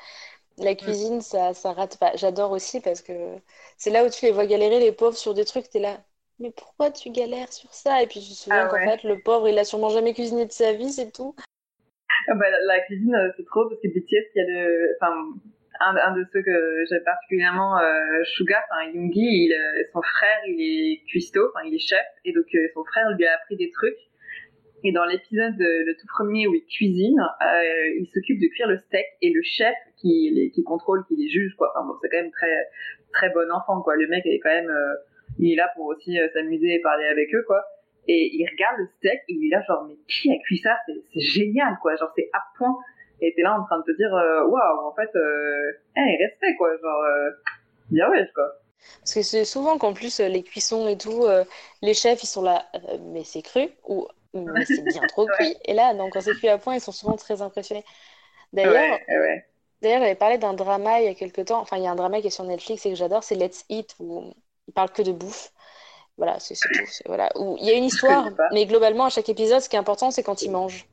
La mhm. cuisine, ça, ça rate pas. J'adore aussi parce que c'est là où tu les vois galérer, les pauvres, sur des trucs, tu es là. Mais pourquoi tu galères sur ça? Et puis tu te souviens ah qu'en fait, le pauvre, il a sûrement jamais cuisiné de sa vie, c'est tout. Ah bah, la, cuisine, euh, c'est trop parce que BTS, il y a le. Enfin, un, un, de ceux que j'aime particulièrement, euh, Suga, enfin Yoongi, il, euh, son frère, il est cuistot, enfin il est chef, et donc euh, son frère lui a appris des trucs. Et dans l'épisode le tout premier où il cuisine, euh, il s'occupe de cuire le steak et le chef qui, qui contrôle, qui les juge, quoi. Enfin bon, c'est quand même très très bon enfant, quoi. Le mec est quand même, il est là pour aussi s'amuser et parler avec eux, quoi. Et il regarde le steak et il est là genre mais qui a cuit ça? C'est génial, quoi. Genre c'est à point et t'es là en train de te dire euh, waouh en fait euh, hey, respect quoi genre euh, bien ouais quoi. Parce que c'est souvent qu'en plus les cuissons et tout les chefs ils sont là mais c'est cru ou mais c'est bien trop cuit. Et là donc quand c'est cuit à point ils sont souvent très impressionnés. D'ailleurs d'ailleurs j'avais parlé d'un drama il y a quelques temps enfin il y a un drama qui est sur Netflix et que j'adore c'est Let's Eat où ils parlent que de bouffe. Voilà c'est tout voilà où il y a une histoire mais globalement à chaque épisode ce qui est important c'est quand ils mangent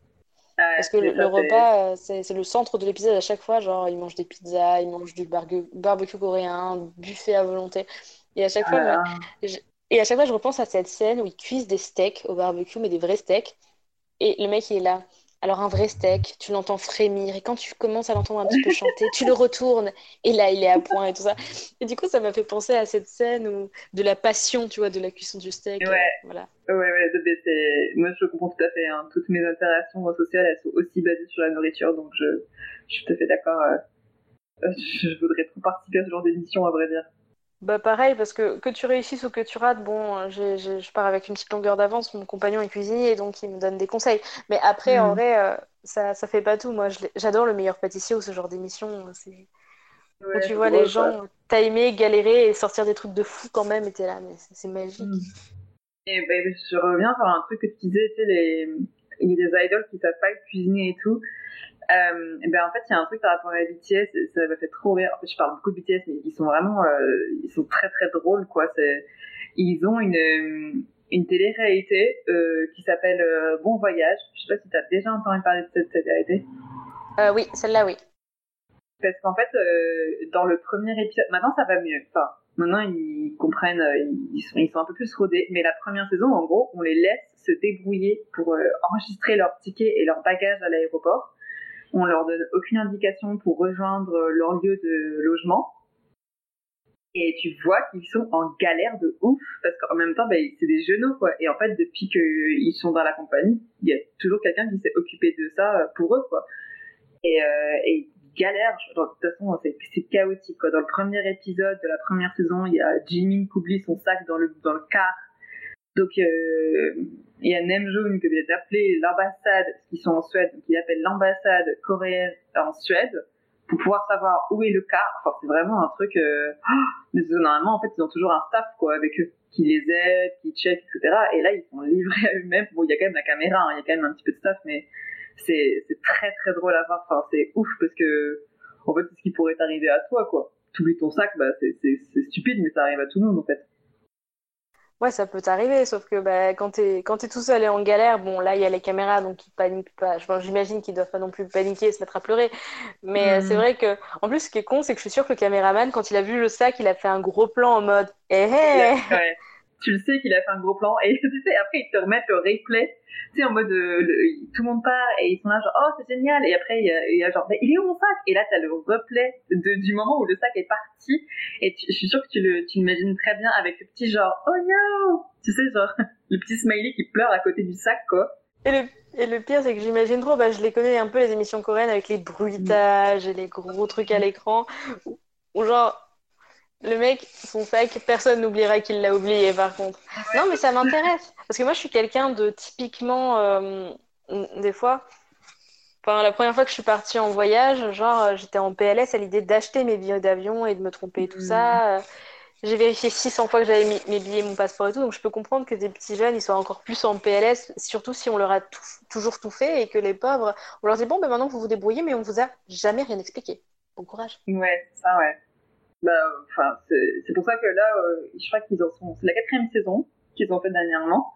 Parce que le, repas, c'est le centre de l'épisode à chaque fois. Genre, ils mangent des pizzas, ils mangent du barbecue coréen, buffet à volonté. Et à chaque fois, ah. et à chaque fois, je repense à cette scène où ils cuisent des steaks au barbecue, mais des vrais steaks. Et le mec, il est là. Alors un vrai steak, tu l'entends frémir et quand tu commences à l'entendre un petit peu chanter, tu le retournes et là il est à point et tout ça. Et du coup ça m'a fait penser à cette scène où de la passion, tu vois, de la cuisson du steak. Ouais. voilà. Ouais, ouais, moi je comprends tout à fait. Hein. Toutes mes interactions sociales elles sont aussi basées sur la nourriture donc je, je suis tout à fait d'accord. Euh, je voudrais trop participer à ce genre d'émission à vrai dire. Bah pareil, parce que que tu réussisses ou que tu rates, bon, euh, je pars avec une petite longueur d'avance, mon compagnon est cuisinier, donc il me donne des conseils. Mais après, en mm. vrai, euh, ça, ça fait pas tout. Moi, j'adore le meilleur pâtissier ou ce genre d'émission. C'est... tu vois les gens timer, galérer et sortir des trucs de fou quand même, et t'es là, mais c'est, magique. Mm. Et bah, je reviens sur un truc que tu disais, tu sais, les... il y a des idoles qui savent pas cuisiner et tout. Euh, ben en fait, il y a un truc par rapport à BTS, ça m'a fait trop rire. En fait, je parle beaucoup de BTS, mais ils sont vraiment, euh, ils sont très très drôles, quoi. C'est, ils ont une une télé-réalité euh, qui s'appelle euh, Bon Voyage. Je sais pas si tu as déjà entendu parler de cette télé-réalité. Euh, oui, celle-là, oui. Parce qu'en fait, euh, dans le premier épisode, maintenant ça va mieux. Enfin, maintenant ils comprennent, ils sont, ils sont un peu plus rodés. Mais la première saison, en gros, on les laisse se débrouiller pour enregistrer leurs tickets et leurs bagages à l'aéroport on leur donne aucune indication pour rejoindre leur lieu de logement. Et tu vois qu'ils sont en galère de ouf, parce qu'en même temps, bah, c'est des genoux, quoi. Et en fait, depuis qu'ils sont dans la compagnie, il y a toujours quelqu'un qui s'est occupé de ça pour eux, quoi. Et, euh, et ils galèrent. de toute façon, c'est chaotique, quoi. Dans le premier épisode de la première saison, il y a Jimmy qui oublie son sac dans le, dans le car. Donc, euh, il y a Nemjoon que j'ai appelé l'ambassade, qu'ils sont en Suède, donc appelle l'ambassade coréenne en Suède pour pouvoir savoir où est le car. Enfin, c'est vraiment un truc. Euh... mais normalement, en fait, ils ont toujours un staff quoi avec eux qui les aide, qui check, etc. Et là, ils sont livrés à eux-mêmes. Bon, il y a quand même la caméra, hein, il y a quand même un petit peu de staff, mais c'est c'est très très drôle à voir. Enfin, c'est ouf parce que en fait, c'est ce qui pourrait t'arriver à toi, quoi. T'oublies ton sac, bah c'est c'est stupide, mais ça arrive à tout le monde en fait. Ouais, ça peut t'arriver, sauf que bah, quand es tout seul et en galère, bon là il y a les caméras donc ils paniquent pas. J'imagine qu'ils doivent pas non plus paniquer et se mettre à pleurer. Mais euh, c'est hmm. vrai que en plus ce qui est con, c'est que je suis sûre que le caméraman quand il a vu le sac, il a fait un gros plan en mode eh, hey, ouais. Tu le sais qu'il a fait un gros plan et tu sais après ils te remettent le replay tu sais, en mode, euh, tout le monde part et ils sont là genre, oh, c'est génial. Et après, il y a, genre, il est où mon sac? Et là, t'as le replay du moment où le sac est parti. Et je suis sûre que tu le, tu l'imagines très bien avec le petit genre, oh no! Tu sais, genre, le petit smiley qui pleure à côté du sac, quoi. Et le, et le pire, c'est que j'imagine trop, bah, je les connais un peu, les émissions coréennes avec les bruitages et les gros trucs à l'écran. Ou genre, le mec, son sac, personne n'oubliera qu'il l'a oublié par contre. Non, mais ça m'intéresse. Parce que moi, je suis quelqu'un de typiquement, euh, des fois, enfin, la première fois que je suis partie en voyage, genre, euh, j'étais en PLS à l'idée d'acheter mes billets d'avion et de me tromper et tout ça. Mm. J'ai vérifié 600 fois que j'avais mes billets, mon passeport et tout. Donc, je peux comprendre que des petits jeunes, ils soient encore plus en PLS, surtout si on leur a toujours tout fait et que les pauvres, on leur dit, bon, ben maintenant vous vous débrouillez, mais on vous a jamais rien expliqué. Bon courage. Ouais, ça, ouais. Bah, c'est pour ça que là, euh, je crois qu'ils en sont. C'est la quatrième saison qu'ils ont fait dernièrement.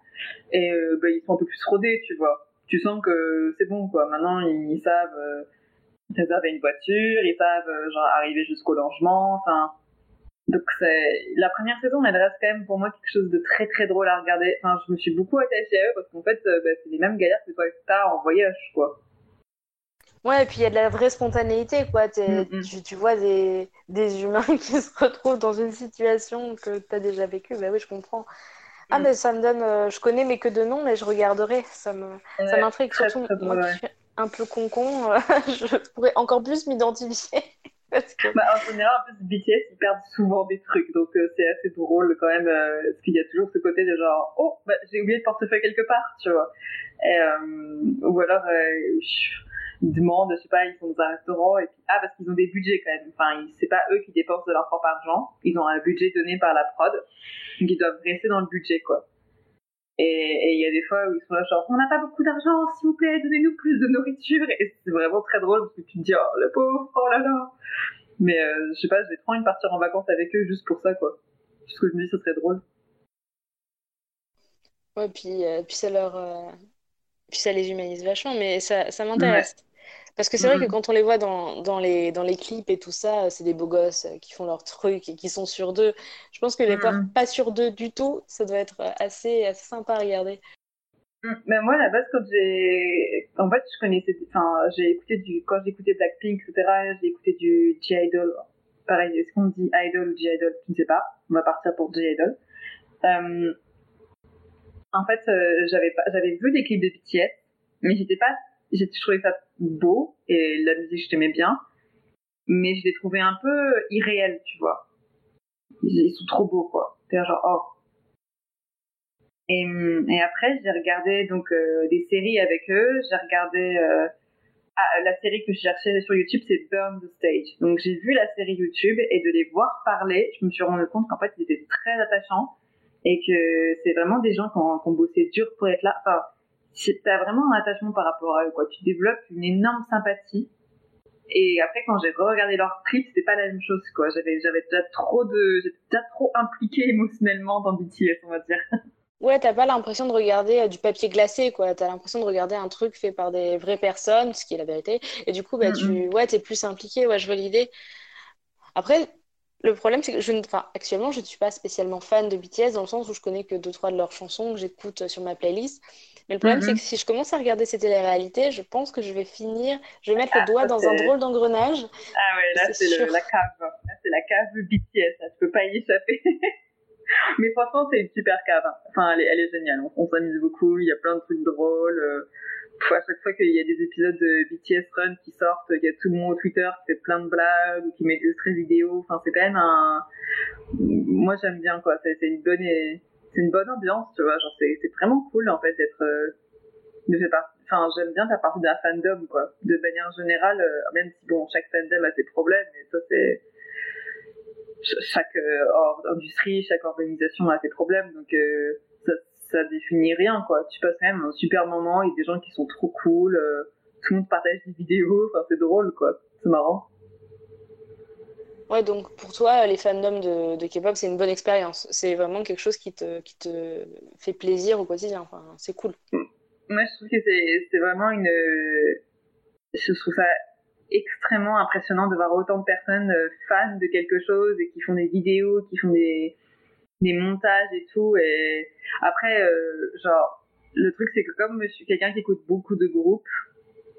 Et euh, bah, ils sont un peu plus rodés, tu vois. Tu sens que c'est bon, quoi. Maintenant, ils, savent euh, réserver une voiture, ils savent euh, genre arriver jusqu'au logement. Enfin, donc la première saison, elle reste quand même pour moi quelque chose de très très drôle à regarder. Enfin, je me suis beaucoup attachée à eux parce qu'en fait, bah, c'est les mêmes galères que toi t'as en voyage, quoi. Ouais, et puis il y a de la vraie spontanéité, quoi. Mm, mm. Tu, tu, vois des, des, humains qui se retrouvent dans une situation que tu as déjà vécue. Bah oui, je comprends. Ah, mm. mais ça me donne. Euh, je connais, mais que de nom, mais je regarderai. Ça m'intrigue. Ouais, Surtout, moi qui suis un peu con-con, euh, je pourrais encore plus m'identifier. que... bah, en général, en plus, BTS, ils perdent souvent des trucs. Donc, euh, c'est assez drôle quand même. parce qu'il y a toujours ce côté de genre, oh, bah, j'ai oublié le portefeuille quelque part, tu vois. Et, ou alors. Je ils demandent, je sais pas, ils sont dans un restaurant et puis ah parce qu'ils ont des budgets quand même. Enfin, c'est pas eux qui dépensent de leur propre argent, ils ont un budget donné par la prod, donc ils doivent rester dans le budget quoi. Et il y a des fois où ils sont là genre on n'a pas beaucoup d'argent, s'il vous plaît, donnez-nous plus de nourriture et c'est vraiment très drôle parce que tu te dis oh le pauvre, oh là là. Mais euh, je sais pas, j'ai trop envie de partir en vacances avec eux juste pour ça quoi. Juste que je me dis ce serait drôle. Ouais, puis, euh, puis ça leur, euh, puis ça les humanise vachement, mais ça, ça m'intéresse. Parce que c'est vrai que quand on les voit dans, dans, les, dans les clips et tout ça, c'est des beaux gosses qui font leur truc et qui sont sur deux. Je pense que les voir pas sur deux du tout, ça doit être assez, assez sympa à regarder. Mais moi, à la base, quand j'ai. En fait, je connaissais. Enfin, j'ai écouté du. Quand j'écoutais Blackpink, etc., j'ai écouté du G-Idol. Pareil, est-ce qu'on dit Idol ou G-Idol? Je ne sais pas. On va partir pour G-Idol. Euh, en fait, euh, j'avais j'avais vu des clips de BTS, mais j'étais pas, j'ai trouvé ça beau et la musique je t'aimais bien, mais je les trouvais un peu irréels, tu vois. Ils, sont trop beaux quoi. C'est genre oh. Et, et après j'ai regardé donc euh, des séries avec eux. J'ai regardé ah, la série que je cherchais sur YouTube, c'est Burn the Stage. Donc j'ai vu la série YouTube et de les voir parler, je me suis rendu compte qu'en fait ils étaient très attachants et que c'est vraiment des gens qui ont, bossé dur pour être là. T'as vraiment un attachement par rapport à eux, quoi. Tu développes une énorme sympathie. Et après, quand j'ai regardé leur trip, c'était pas la même chose, quoi. J'avais, j'avais déjà trop de, j'étais déjà trop impliquée émotionnellement dans BTS, on va dire. Ouais, t'as pas l'impression de regarder euh, du papier glacé, quoi. T'as l'impression de regarder un truc fait par des vraies personnes, ce qui est la vérité. Et du coup, bah, tu, ouais, t'es plus impliqué. Ouais, je vois l'idée. Après, le problème, c'est que je ne... enfin, actuellement, je ne suis pas spécialement fan de BTS dans le sens où je connais que deux, trois de leurs chansons que j'écoute sur ma playlist. Mais le problème, c'est que si je commence à regarder ces télé-réalités, je pense que je vais finir, je vais mettre le ah, doigt dans un drôle d'engrenage. Ah ouais, là, c'est la cave. Là, c'est la cave BTS. Là, tu peux pas y échapper. Mais franchement, c'est une super cave. Hein. Enfin, elle est, elle est géniale. On, s'amuse beaucoup. Il y a plein de trucs drôles. Euh, à chaque fois qu'il y a des épisodes de BTS Run qui sortent, il y a tout le monde au Twitter qui fait plein de blagues qui met des extraits vidéo. Enfin, c'est quand même un. Moi, j'aime bien quoi. C'est une bonne c'est une bonne ambiance, tu vois. Genre, c'est vraiment cool en fait d'être euh, de. Enfin, j'aime bien faire partie d'un fandom quoi. De manière générale, euh, même si bon, chaque fandom a ses problèmes, mais ça c'est chaque euh, industrie, chaque organisation a ses problèmes, donc ça ça définit rien, quoi. Tu passes quand même un super moment, il y a des gens qui sont trop cool, euh, tout le monde partage des vidéos, enfin, c'est drôle, quoi. C'est marrant. Ouais, donc pour toi, les fandoms de, de K-pop, c'est une bonne expérience. C'est vraiment quelque chose qui te, qui te fait plaisir au quotidien. Enfin, c'est cool. Moi, je trouve que c'est vraiment une. Je trouve ça extrêmement impressionnant de voir autant de personnes euh, fans de quelque chose et qui font des vidéos, qui font des, des montages et tout. Et après, euh, genre, le truc, c'est que comme je suis quelqu'un qui écoute beaucoup de groupes,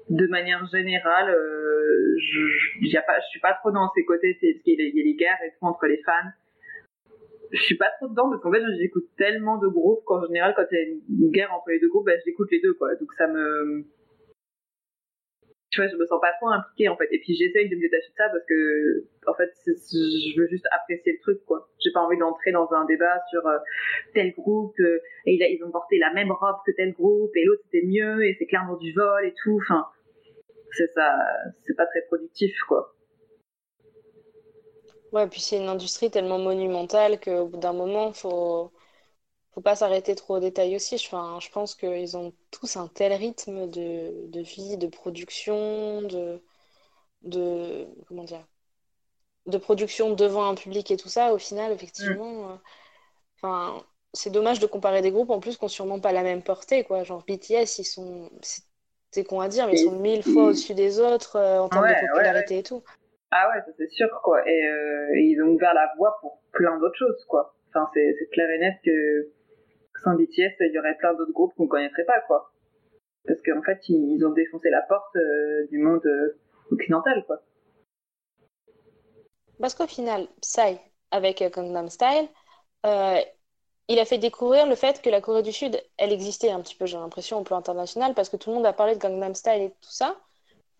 de manière générale, euh, je, y a pas, je suis pas trop dans ces côtés, parce qu'il y, a les guerres et tout entre les fans. Je suis pas trop dedans parce qu'en fait, j'écoute tellement de groupes qu'en général, quand il y a une guerre entre les deux groupes, bah, j'écoute les deux, quoi. Donc ça me, tu vois, je me sens pas trop impliquée en fait. Et puis j'essaye de me détacher de ça parce que, en fait, je veux juste apprécier le truc, quoi. J'ai pas envie d'entrer dans un débat sur euh, tel groupe euh, et ils ont porté la même robe que tel groupe et l'autre c'était mieux et c'est clairement du vol et tout. Enfin, c'est ça, c'est pas très productif, quoi. Ouais, puis c'est une industrie tellement monumentale qu'au bout d'un moment, faut faut pas s'arrêter trop au détail aussi. Enfin, je pense qu'ils ont tous un tel rythme de, de vie, de production, de, de comment dire, de production devant un public et tout ça. Au final, effectivement, mm. euh, enfin, c'est dommage de comparer des groupes en plus qui n'ont sûrement pas la même portée, quoi. Genre BTS, ils sont, c'est con à dire, mais ils sont mille fois au-dessus des autres euh, en termes de popularité et tout. Ah ouais, ça c'est sûr, quoi. Et, euh, et, ils ont ouvert la voie pour plein d'autres choses, quoi. Enfin, c'est clair et net que sans BTS, il y aurait plein d'autres groupes qu'on connaîtrait pas, quoi. Parce qu'en fait, ils ont défoncé la porte euh, du monde euh, occidental, quoi. Parce qu'au final, Psy, avec Gangnam Style, il a fait découvrir le fait que la Corée du Sud, elle existait un petit peu, j'ai l'impression, au plan international, parce que tout le monde a parlé de Gangnam Style et tout ça.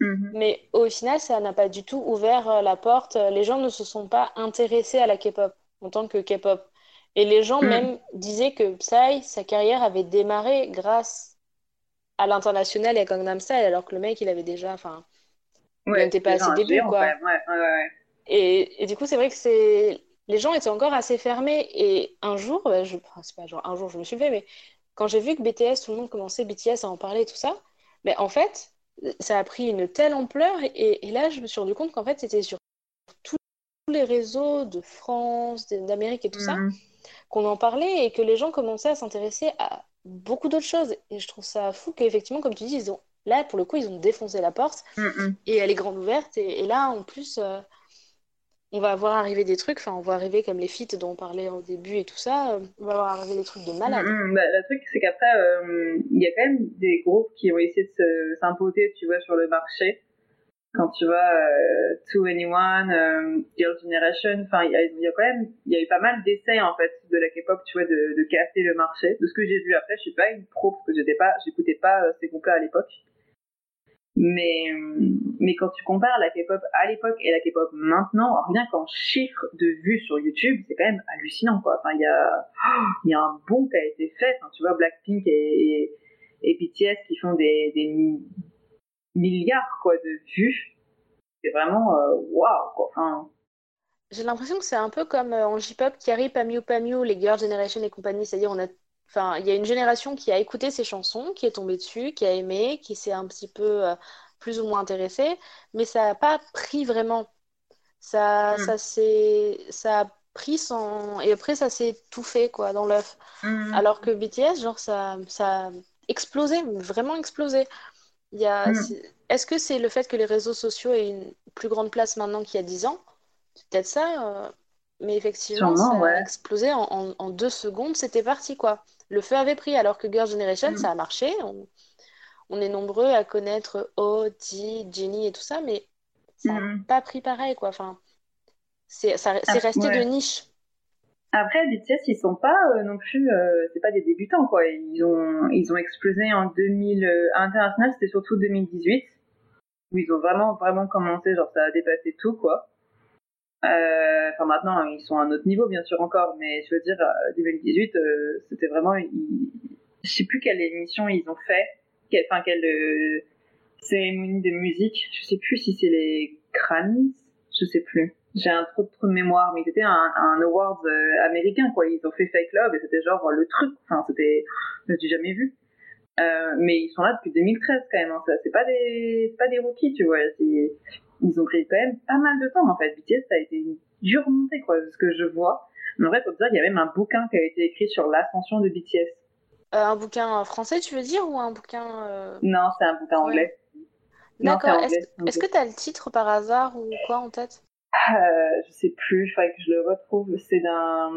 Mm-hmm. Mais au final, ça n'a pas du tout ouvert la porte. Les gens ne se sont pas intéressés à la K-pop en tant que K-pop. Et les gens mm. même disaient que Psy, sa carrière avait démarré grâce à l'international et à Gangnam Style, alors que le mec, il avait déjà, enfin, il n'était pas à ses débuts, quoi. et, et, du coup, c'est vrai que c'est, les gens étaient encore assez fermés. Et un jour, bah, je, c'est pas genre un jour, je me suis fait, mais quand j'ai vu que BTS, tout le monde commençait BTS à en parler, tout ça, mais en fait, ça a pris une telle ampleur. Et, et là, je me suis rendu compte qu'en fait, c'était sur tous les réseaux de France, d'Amérique et tout ça. Mm qu'on en parlait et que les gens commençaient à s'intéresser à beaucoup d'autres choses. Et je trouve ça fou qu'effectivement, comme tu dis, ils ont... là, pour le coup, ils ont défoncé la porte mm. et elle est grande ouverte. Et, et là, en plus, euh, on va voir arriver des trucs, enfin, on va arriver comme les feats dont on parlait au début et tout ça, euh, on va voir arriver des trucs de malade. Mm, mm. Bah, le truc, c'est qu'après, euh, il y a quand même des groupes qui ont essayé de se- s'imposer, tu vois, sur le marché. Quand tu vois euh, 2NE1, euh, Girl Generation, enfin, il y a, quand même, il y a eu pas mal d'essais, en fait, de la K-pop, tu vois, de, casser le marché. De ce que j'ai vu après, je suis pas une pro, parce que j'étais pas, pas euh, ces groupes-là à l'époque. Mais, euh, mais quand tu compares la K-pop à l'époque et la K-pop maintenant, rien qu'en chiffres de vues sur YouTube, c'est quand même hallucinant, quoi. Enfin, il y a, il y a un bond qui a été fait. Tu vois, Blackpink et, et, BTS qui font des, des mi- milliards, quoi, de vues. C'est vraiment, euh, waouh, quoi. Enfin, J'ai l'impression que c'est un peu comme euh, en J-pop, Carrie, Pamio Pamio, les Girl Generation et compagnie. C'est-à-dire, on a, enfin, il y a une génération qui a écouté ces chansons, qui est tombée dessus, qui a aimé, qui s'est un petit peu euh, plus ou moins intéressé, mais ça n'a pas pris vraiment. Ça, Mm. ça s'est, ça a pris sans, et après ça s'est étouffé quoi dans l'œuf. mm, Alors que BTS, genre, ça, ça a explosé, vraiment explosé. Il y a, Mm. c'est- Est-ce que c'est le fait que les réseaux sociaux aient une plus grande place maintenant qu'il y a 10 ans? C'est peut-être ça, euh, mais effectivement, sûrement, ça a explosé en, en- en deux secondes, c'était parti, quoi. Le feu avait pris, alors que Girl Generation, Mm. ça a marché. On, on est nombreux à connaître O, T, Jennie et tout ça, mais ça n'a Mm. pas pris pareil, quoi. Enfin, c'est resté ouais. de niche. Après, BTS, ils sont pas euh, non plus, euh, c'est pas des débutants, quoi. Ils ont, ils ont explosé en 2000, euh, international, c'était surtout 2018, où ils ont vraiment, vraiment commencé, genre, ça a dépassé tout, quoi. Euh, Enfin, maintenant, ils sont à un autre niveau, bien sûr, encore, mais je veux dire, euh, 2018, euh, c'était vraiment, ils- je sais plus quelle émission ils ont fait, quelle, enfin, quelle euh, cérémonie de musique, je sais plus si c'est les Grammys, je sais plus. J'ai un trop de mémoire, mais c'était un, awards euh, américain, quoi. Ils ont fait Fake Love et c'était genre le truc. Enfin, c'était, je jamais vu. Euh, mais ils sont là depuis 2013 quand même. Hein. C'est pas des rookies, tu vois. Ils ont pris quand même pas mal de temps en fait. BTS, ça a été une dure montée, quoi, de ce que je vois. Mais en vrai, faut te dire, il y a même un bouquin qui a été écrit sur l'ascension de BTS. Euh, un bouquin français, tu veux dire, ou un bouquin... euh, Non, c'est un bouquin anglais. D'accord. Est-ce que tu as le titre par hasard ou quoi en tête? Euh, je sais plus, il faudrait que je le retrouve. C'est d'un.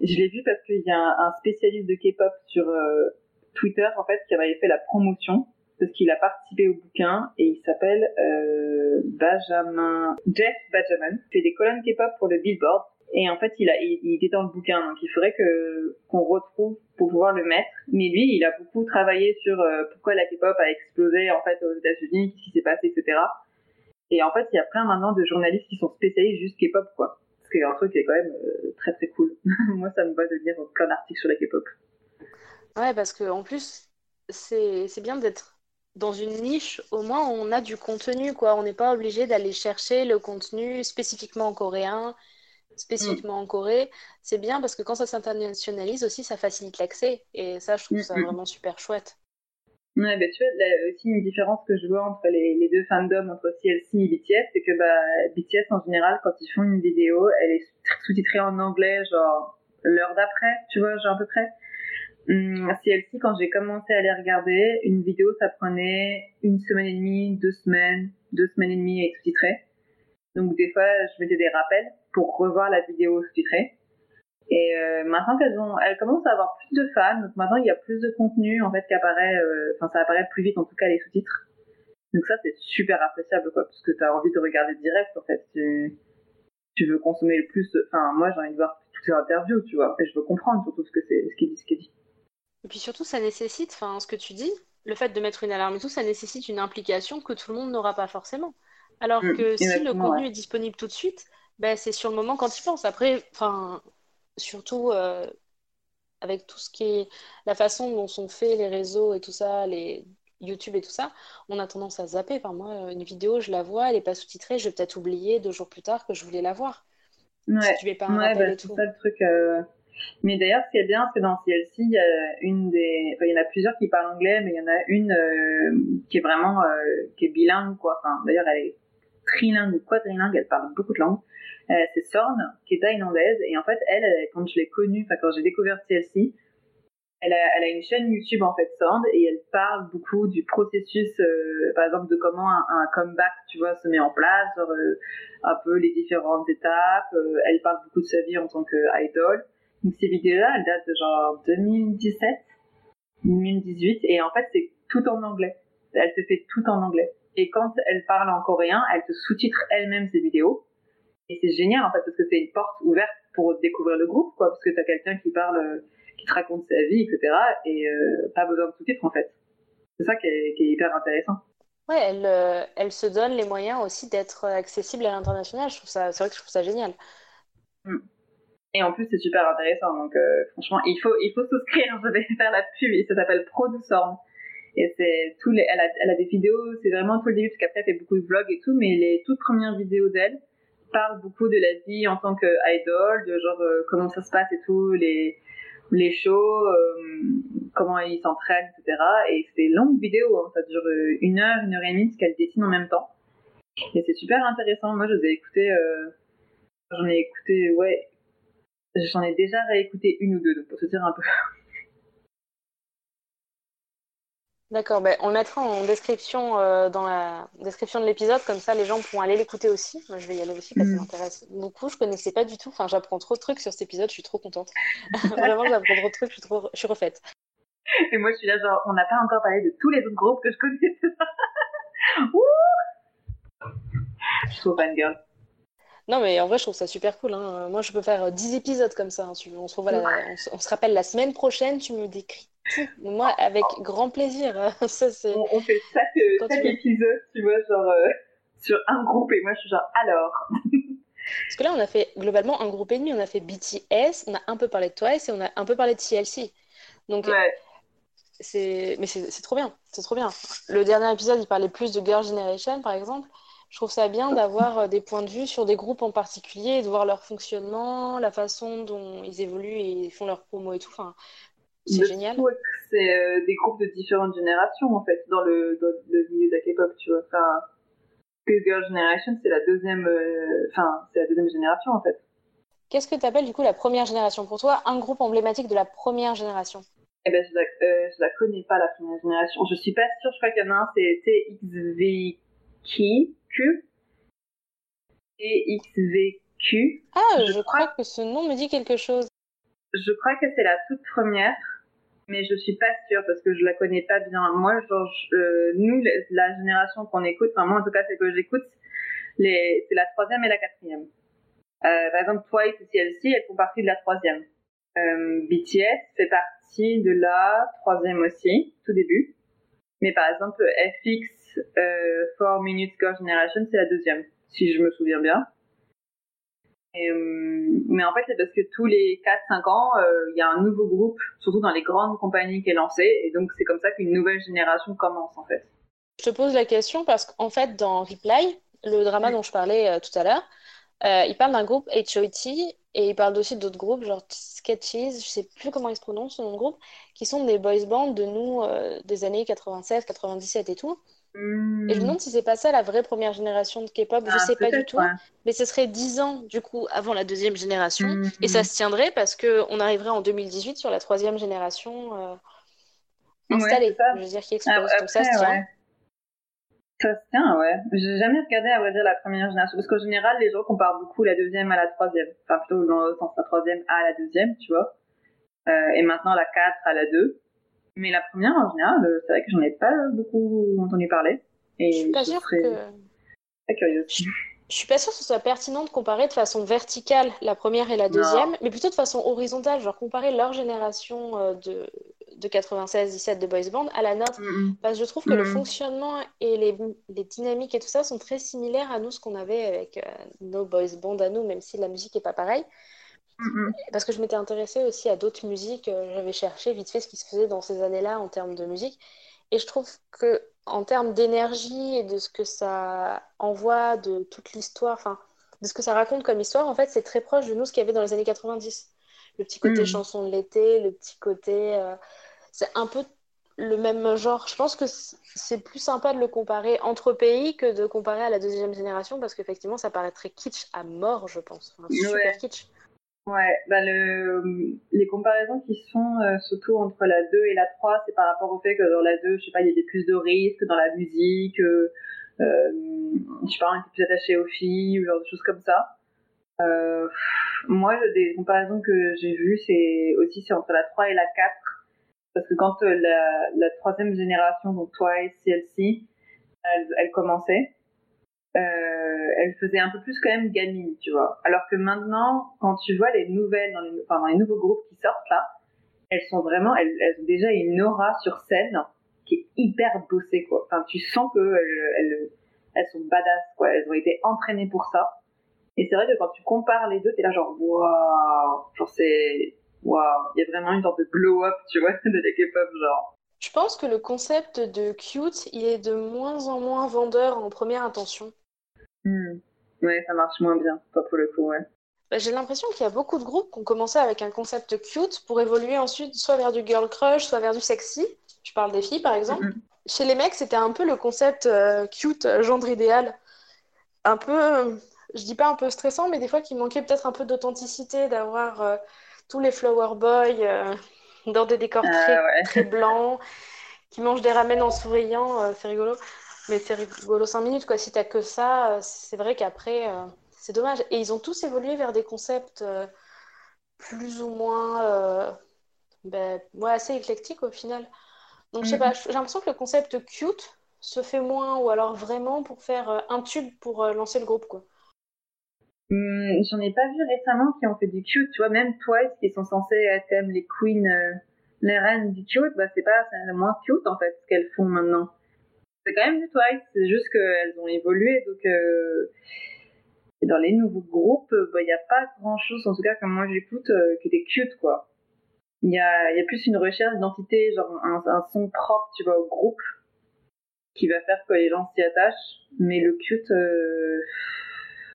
Je l'ai vu parce qu'il y a un, un spécialiste de K-pop sur euh, Twitter en fait qui avait fait la promotion parce qu'il a participé au bouquin et il s'appelle euh, Benjamin Jeff Benjamin. Il fait des colonnes K-pop pour le Billboard et en fait il a il, était dans le bouquin donc il faudrait que qu'on retrouve pour pouvoir le mettre. Mais lui il a beaucoup travaillé sur euh, pourquoi la K-pop a explosé en fait aux États-Unis, qu'est-ce qui s'est passé, etc. Et en fait, il y a plein maintenant de journalistes qui sont spécialisés juste K-pop, quoi. Ce qui est un truc qui est quand même euh, très très cool. Moi, ça me va de lire plein d'articles sur la K-pop. Ouais, parce que en plus, c'est c'est bien d'être dans une niche, au moins on a du contenu, quoi. On n'est pas obligé d'aller chercher le contenu spécifiquement en coréen, spécifiquement en Corée. C'est bien parce que quand ça s'internationalise aussi, ça facilite l'accès. Et ça, je trouve ça Mm, mm. vraiment super chouette. Ouais, bah, tu vois, là, aussi une différence que je vois entre les, les deux fandoms, entre CLC et BTS, c'est que bah, BTS en général, quand ils font une vidéo, elle est sous-titrée en anglais, genre l'heure d'après, tu vois, genre à peu près. Hum, CLC, quand j'ai commencé à les regarder, une vidéo, ça prenait une semaine et demie, deux semaines, deux semaines et demie à être sous-titrée. Donc des fois, je mettais des rappels pour revoir la vidéo sous-titrée. Et euh, maintenant qu'elles ont, elles commencent à avoir plus de fans, donc maintenant il y a plus de contenu en fait qui apparaît, euh, enfin ça apparaît plus vite en tout cas les sous-titres. Donc ça c'est super appréciable quoi, parce que t'as envie de regarder direct en fait. Tu, tu veux consommer le plus, enfin moi j'ai envie de voir toutes ces interviews, tu vois, et je veux comprendre surtout ce que c'est, ce qu'il dit, ce qu'il dit. Et puis surtout, ça nécessite, enfin, ce que tu dis, le fait de mettre une alarme et tout, ça nécessite une implication que tout le monde n'aura pas forcément. Alors Mm, que si le contenu ouais. est disponible tout de suite, ben, c'est sur le moment quand il pense. Après, enfin, surtout euh, avec tout ce qui est la façon dont sont faits les réseaux et tout ça, les YouTube et tout ça, on a tendance à zapper. Enfin, moi, une vidéo, je la vois, elle n'est pas sous-titrée, je vais peut-être oublier deux jours plus tard que je voulais la voir. Ouais, Si tu mets pas un ouais, bah, tout. ça le truc. euh. Mais d'ailleurs, ce qui est bien, c'est dans CLC, il y a une des, il y en a plusieurs qui parlent anglais, mais il y en a une euh, qui est vraiment, euh, qui est bilingue, quoi. D'ailleurs, elle est trilingue ou quadrilingue, elle parle beaucoup de langues. Euh, c'est Sorn, qui est thaïlandaise, et en fait, elle, quand je l'ai connue, enfin, quand j'ai découvert CLC, elle a, elle a une chaîne YouTube en fait Sound et elle parle beaucoup du processus, par exemple de comment un, comeback, tu vois, se met en place, un peu les différentes étapes. Elle parle beaucoup de sa vie en tant qu'idole. Donc ces vidéos-là, elles datent de genre 2017, 2018 et en fait c'est tout en anglais. Elle se fait tout en anglais. Et quand elle parle en coréen, elle te sous-titre elle-même ses vidéos. Et c'est génial en fait parce que c'est une porte ouverte pour découvrir le groupe, quoi, parce que t'as quelqu'un qui parle qui te raconte sa vie, etc. Et euh, pas besoin de sous-titres en fait. C'est ça qui est, qui est, hyper intéressant. Ouais, elle, euh, elle se donne les moyens aussi d'être accessible à l'international. Je trouve ça, c'est vrai que je trouve ça génial. Mm. Et en plus, c'est super intéressant. Donc, euh, franchement, il faut, il faut souscrire. Je vais faire la pub. Ça s'appelle Produsorn. Et c'est tous elle a, elle a des vidéos. C'est vraiment tout le début parce qu'après, elle fait beaucoup de vlogs et tout. Mais les toutes premières vidéos d'elle parlent beaucoup de la vie en tant qu'idol, de genre euh, comment ça se passe et tout, les, les shows, euh, comment ils s'entraînent, etc. Et c'est longue vidéo, hein, ça dure une heure, une heure et demie, parce qu'elle dessine en même temps. Et c'est super intéressant. Moi, je les ai écoutés, j'en ai écouté, ouais, j'en ai déjà réécouté une ou deux, donc pour se dire un peu. D'accord, ben, on le mettra en description euh, dans la description de l'épisode, comme ça les gens pourront aller l'écouter aussi. Moi je vais y aller aussi parce que ça mm. m'intéresse beaucoup. Je connaissais pas du tout, enfin j'apprends trop de trucs sur cet épisode, je suis trop contente. Vraiment, j'apprends trop de trucs, je suis, trop... je suis refaite. Et moi je suis là, genre, on n'a pas encore parlé de tous les autres groupes que je connais. je suis trop fangirl. Non, mais en vrai, je trouve ça super cool. Hein. Moi, je peux faire 10 épisodes comme ça. Hein. On, se on, se rappelle la semaine prochaine, tu me décris moi, avec grand plaisir. Ça, c'est... On, fait chaque, chaque épisode, tu vois, genre euh, sur un groupe, et moi je suis genre alors. Parce que là, on a fait globalement un groupe et demi. On a fait BTS, on a un peu parlé de Twice et on a un peu parlé de TLC. Donc, ouais. c'est... mais c'est, c'est trop bien. C'est trop bien. Le dernier épisode, il parlait plus de Girl Generation, par exemple. Je trouve ça bien d'avoir euh, des points de vue sur des groupes en particulier, de voir leur fonctionnement, la façon dont ils évoluent et font leur promo et tout. Enfin, c'est génial. C'est euh, des groupes de différentes générations, en fait, dans le, dans le milieu de la K-pop, tu vois. Enfin, que Girl Generation, c'est la deuxième, euh, enfin, c'est la deuxième génération, en fait. Qu'est-ce que tu appelles, du coup, la première génération? Pour toi, un groupe emblématique de la première génération? Eh ben, je la, euh, je la connais pas, la première génération. Je suis pas sûre, je crois qu'il y en a un, c'est TXVQ. TXVQ. Ah, je, je crois que ce nom me dit quelque chose. Je crois que c'est la toute première mais je suis pas sûre parce que je la connais pas bien. Moi, genre, euh, nous, la génération qu'on écoute, enfin moi en tout cas, c'est que j'écoute, les, c'est la troisième et la quatrième. Euh, par exemple, Twice et TLC, elles font partie de la troisième. Euh, BTS fait partie de la troisième aussi, tout début. Mais par exemple, FX, euh, 4 Minutes Girl Generation, c'est la deuxième, si je me souviens bien. Euh, mais en fait, c'est parce que tous les 4-5 ans, euh, il y a un nouveau groupe, surtout dans les grandes compagnies qui est lancé. Et donc, c'est comme ça qu'une nouvelle génération commence, en fait. Je te pose la question parce qu'en fait, dans Reply, le drama dont je parlais euh, tout à l'heure, il parle d'un groupe HOT et il parle aussi d'autres groupes, genre Sketches, je sais plus comment ils se prononcent, ce nom de groupe, qui sont des boys bands de nous des années 96, 97 et tout. Et je me Hmm. demande si c'est pas ça la vraie première génération de K-pop, je Ah, sais pas du tout, ouais. mais ce serait 10 ans du coup avant la deuxième génération, et ça se tiendrait parce que on arriverait en 2018 sur la troisième génération euh, installée, ça. je veux dire qui Ah, explose, donc ça Après, se tient. ouais. Ça se tient, ouais. J'ai jamais regardé, à vrai dire, la première génération. Parce qu'en général, les gens comparent beaucoup la deuxième à la troisième. Enfin, plutôt dans le sens la troisième à la deuxième, tu vois. Euh, et maintenant la 4 à la 2. Mais la première, en général, euh, c'est vrai que j'en ai pas beaucoup entendu parler. Et Je suis pas sûre que très curieuse. Je suis pas sûre que ce soit pertinent de comparer de façon verticale la première et la deuxième, mais plutôt de façon horizontale, genre comparer leur génération euh, de, de 96-17 de boys band à la nôtre. Mhm. Parce que je trouve que le Mhm. fonctionnement et les, les dynamiques et tout ça sont très similaires à nous, ce qu'on avait avec euh, nos boys band à nous, même si la musique est pas pareille. Parce que je m'étais intéressée aussi à d'autres musiques, euh, j'avais cherché vite fait ce qui se faisait dans ces années-là en termes de musique. Et je trouve que en termes d'énergie et de ce que ça envoie, de toute l'histoire, enfin, de ce que ça raconte comme histoire, en fait, c'est très proche de nous ce qu'il y avait dans les années 90. Le petit côté Mhm. chanson de l'été, le petit côté. euh, c'est un peu le même genre. Je pense que c'est plus sympa de le comparer entre pays que de comparer à la deuxième génération parce qu'effectivement, ça paraît très kitsch à mort, je pense. Enfin, super Ouais. kitsch. Ouais, le, les comparaisons qui se font euh, surtout entre la 2 et la 3, c'est par rapport au fait que dans la 2, je sais pas, il y avait plus de risques dans la musique, euh, euh, je sais pas, on était plus attaché aux filles, ou genre de choses comme ça. Euh, moi, des comparaisons que j'ai vues, c'est aussi c'est entre la 3 et la 4. Parce que quand euh, la, la troisième génération, donc Twice, CLC, elle, elle commençait, euh, elle faisait un peu plus quand même gamine, tu vois. Alors que maintenant, quand tu vois les nouvelles, dans les, enfin, dans les nouveaux groupes qui sortent là, elles sont vraiment, elles, elles ont déjà une aura sur scène qui est hyper bossée, quoi. Enfin, tu sens que elles, elles, elles sont badass, quoi. Elles ont été entraînées pour ça. Et c'est vrai que quand tu compares les deux, t'es là genre, waouh, genre c'est, waouh, il y a vraiment une sorte de glow-up, tu vois, de la K-pop, genre. Je pense que le concept de cute, il est de moins en moins vendeur en première intention. Hmm. Ouais, ça marche moins bien, pas pour le coup, ouais. Bah, J'ai l'impression qu'il y a beaucoup de groupes qui ont commencé avec un concept cute pour évoluer ensuite soit vers du girl crush, soit vers du sexy. Je parle des filles, par exemple. Mhm. Chez les mecs, c'était un peu le concept euh, cute, euh, gendre idéal. Un peu, euh, je dis pas un peu stressant, mais des fois qui manquait peut-être un peu d'authenticité, d'avoir euh, tous les flower boys euh, dans des décors Ah, très, ouais. très blancs, qui mangent des ramen en souriant, euh, c'est rigolo. Mais c'est rigolo 5 minutes, quoi. Si t'as que ça, euh, c'est vrai qu'après, euh, c'est dommage. Et ils ont tous évolué vers des concepts euh, plus ou moins euh, ben, ouais, assez éclectiques au final. Donc, je sais pas, Mhm. j'ai l'impression que le concept cute se fait moins, ou alors vraiment pour faire un tube pour lancer le groupe, quoi. Hmm, J'en ai pas vu récemment qui ont fait du cute, tu vois, même Twice qui sont censés être même les queens, euh, les reines du cute, bah c'est pas, c'est moins cute en fait ce qu'elles font maintenant. C'est quand même du Twice, c'est juste qu'elles ont évolué, donc euh, dans les nouveaux groupes, il bah, y a pas grand chose, en tout cas comme moi j'écoute, euh, qui était cute quoi. Il y a, y a plus une recherche d'identité, genre un, un son propre, tu vois, au groupe, qui va faire que les gens s'y attachent, mais le cute, euh,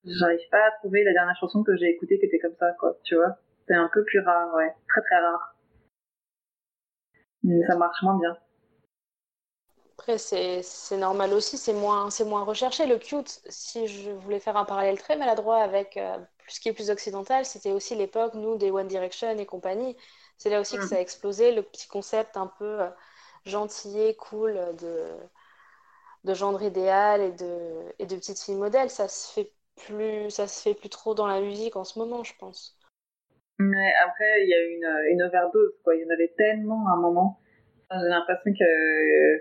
j'arrive pas à trouver la dernière chanson que j'ai écoutée qui était comme ça, quoi, tu vois. C'est un peu plus rare, ouais. Très très rare. Mais ça marche moins bien. Après, c'est normal aussi, c'est moins, moins recherché. Le cute, si je voulais faire un parallèle très maladroit avec euh, ce qui est plus occidental, c'était aussi l'époque, nous, des One Direction et compagnie. C'est là aussi que Mm. ça a explosé, le petit concept un peu euh, gentillet, cool de, de gendre idéal et de, et de petite fille modèle. Ça se fait plus, ça se fait plus trop dans la musique en ce moment, je pense. Mais après, il y a eu une, overdose, quoi. Il y en avait tellement à un moment. J'ai l'impression que,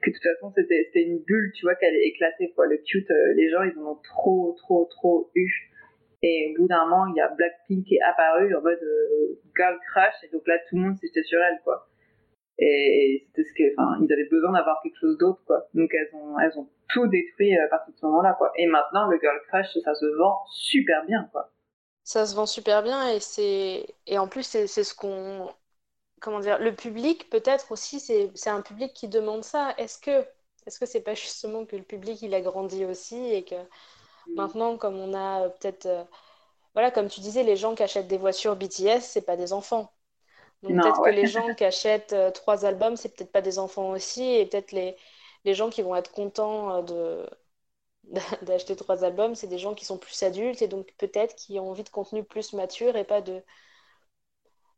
que de toute façon, c'était, une bulle, tu vois, qu'elle est éclatée, quoi. Le cute, euh, les gens, ils en ont trop, trop, trop eu. Et au bout d'un moment, il y a Blackpink qui est apparu en mode euh, girl crush, et donc là, tout le monde s'était sur elle, quoi. Et c'était ce que, ils avaient besoin d'avoir quelque chose d'autre, quoi. Donc elles ont tout détruit euh, à partir de ce moment-là, quoi. Et maintenant, le girl crush, ça se vend super bien, quoi. Ça se vend super bien et c'est et en plus c'est ce qu'on comment dire le public peut-être aussi c'est un public qui demande ça. Est-ce que est-ce que c'est pas justement que le public il a grandi aussi et que maintenant comme on a euh, peut-être euh, voilà comme tu disais les gens qui achètent des voitures BTS c'est pas des enfants. Donc peut-être que les gens qui achètent euh, trois albums c'est peut-être pas des enfants aussi et peut-être les les gens qui vont être contents euh, de d'acheter trois albums, c'est des gens qui sont plus adultes et donc peut-être qui ont envie de contenu plus mature et pas de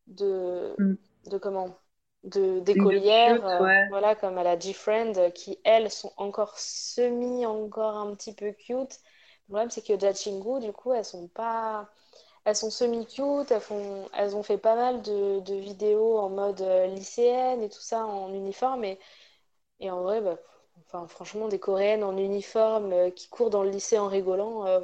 de, Mm. de comment de d'écolières euh, ouais. voilà comme à la G-Friend euh, qui elles sont encore semi encore un petit peu cute. Le problème c'est que Jachingu du coup elles sont pas elles sont semi cute, elles font elles ont fait pas mal de, de vidéos en mode lycéenne et tout ça en uniforme et et en vrai, bah, enfin, franchement, des Coréennes en uniforme euh, qui courent dans le lycée en rigolant, euh,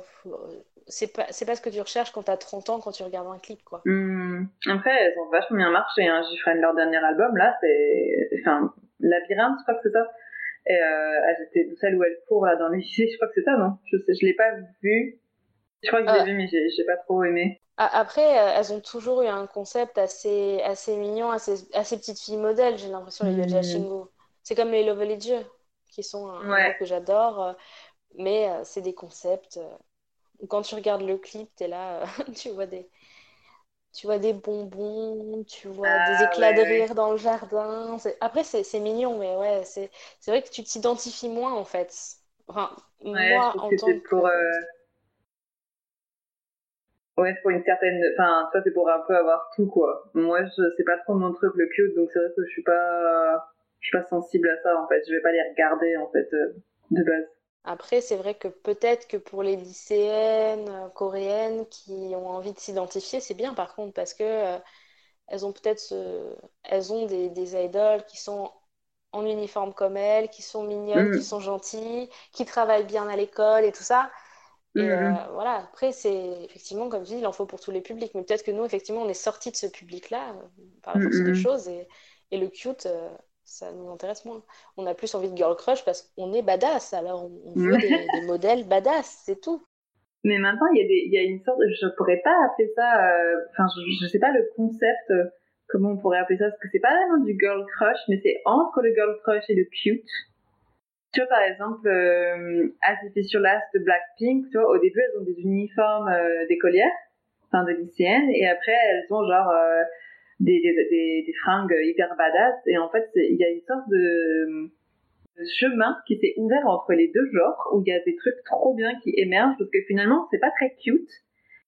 c'est pas, c'est pas ce que tu recherches quand t'as 30 ans, quand tu regardes un clip, quoi. Hmm. Après, elles ont vachement bien marché, hein. J'ai leur dernier album, là, c'est, enfin, Labyrinthe, je crois que c'est ça. Et, euh, elles étaient celle où elles courent, là, dans le lycée, je crois que c'est ça, non? Je sais, je l'ai pas vu. Je crois que je l'ai Euh, vu, mais j'ai j'ai pas trop aimé. après, euh, elles ont toujours eu un concept assez, assez mignon, assez, assez petite fille modèle, j'ai l'impression, les Hmm. Yojashingo. C'est comme les Lovely Dieu, qui sont un, Ouais. que j'adore, euh, mais euh, c'est des concepts. euh, quand tu regardes le clip, t'es là, euh, tu vois des, Tu vois des bonbons, tu vois des Ah, éclats de ouais. rire dans le jardin. Après, c'est mignon, mais ouais, c'est c'est vrai que tu t'identifies moins en fait. Enfin, Ouais, moi en tant que. pour, euh, Ouais, c'est pour une certaine. Enfin, toi, c'est pour un peu avoir tout, quoi. Moi, je c'est pas trop mon truc, le cute, donc c'est vrai que je suis pas. Je suis pas sensible à ça, en fait. Je vais pas les regarder, en fait, euh, de base. Après, c'est vrai que peut-être que pour les lycéennes euh, coréennes qui ont envie de s'identifier, c'est bien par contre, parce que euh, elles ont peut-être ce... elles ont des, des idoles qui sont en uniforme comme elles, qui sont mignonnes, qui mm. sont gentilles, qui travaillent bien à l'école et tout ça. Et mm, mm. Euh, voilà, après, c'est effectivement, comme je dis, il en faut pour tous les publics. Mais peut-être que nous, effectivement, on est sortis de ce public-là euh, par la force des choses. Et, et le cute, euh, ça nous intéresse moins. On a plus envie de girl crush parce qu'on est badass. Alors, on, veut des, modèles badass, c'est tout. Mais maintenant, il y, a des, il y a une sorte, je pourrais pas appeler ça, enfin, je, je sais pas le concept comment on pourrait appeler ça Parce que c'est pas vraiment du girl crush, mais c'est entre le girl crush et le cute. Tu vois, par exemple, euh, As Sur Last de Blackpink, tu vois, au début, elles ont des uniformes euh, d'écolières, enfin de lycéennes, et après, elles ont genre euh, des, des, des, fringues hyper badass, et en fait, il y a une sorte de, chemin qui s'est ouvert entre les deux genres, où il y a des trucs trop bien qui émergent, parce que finalement, c'est pas très cute,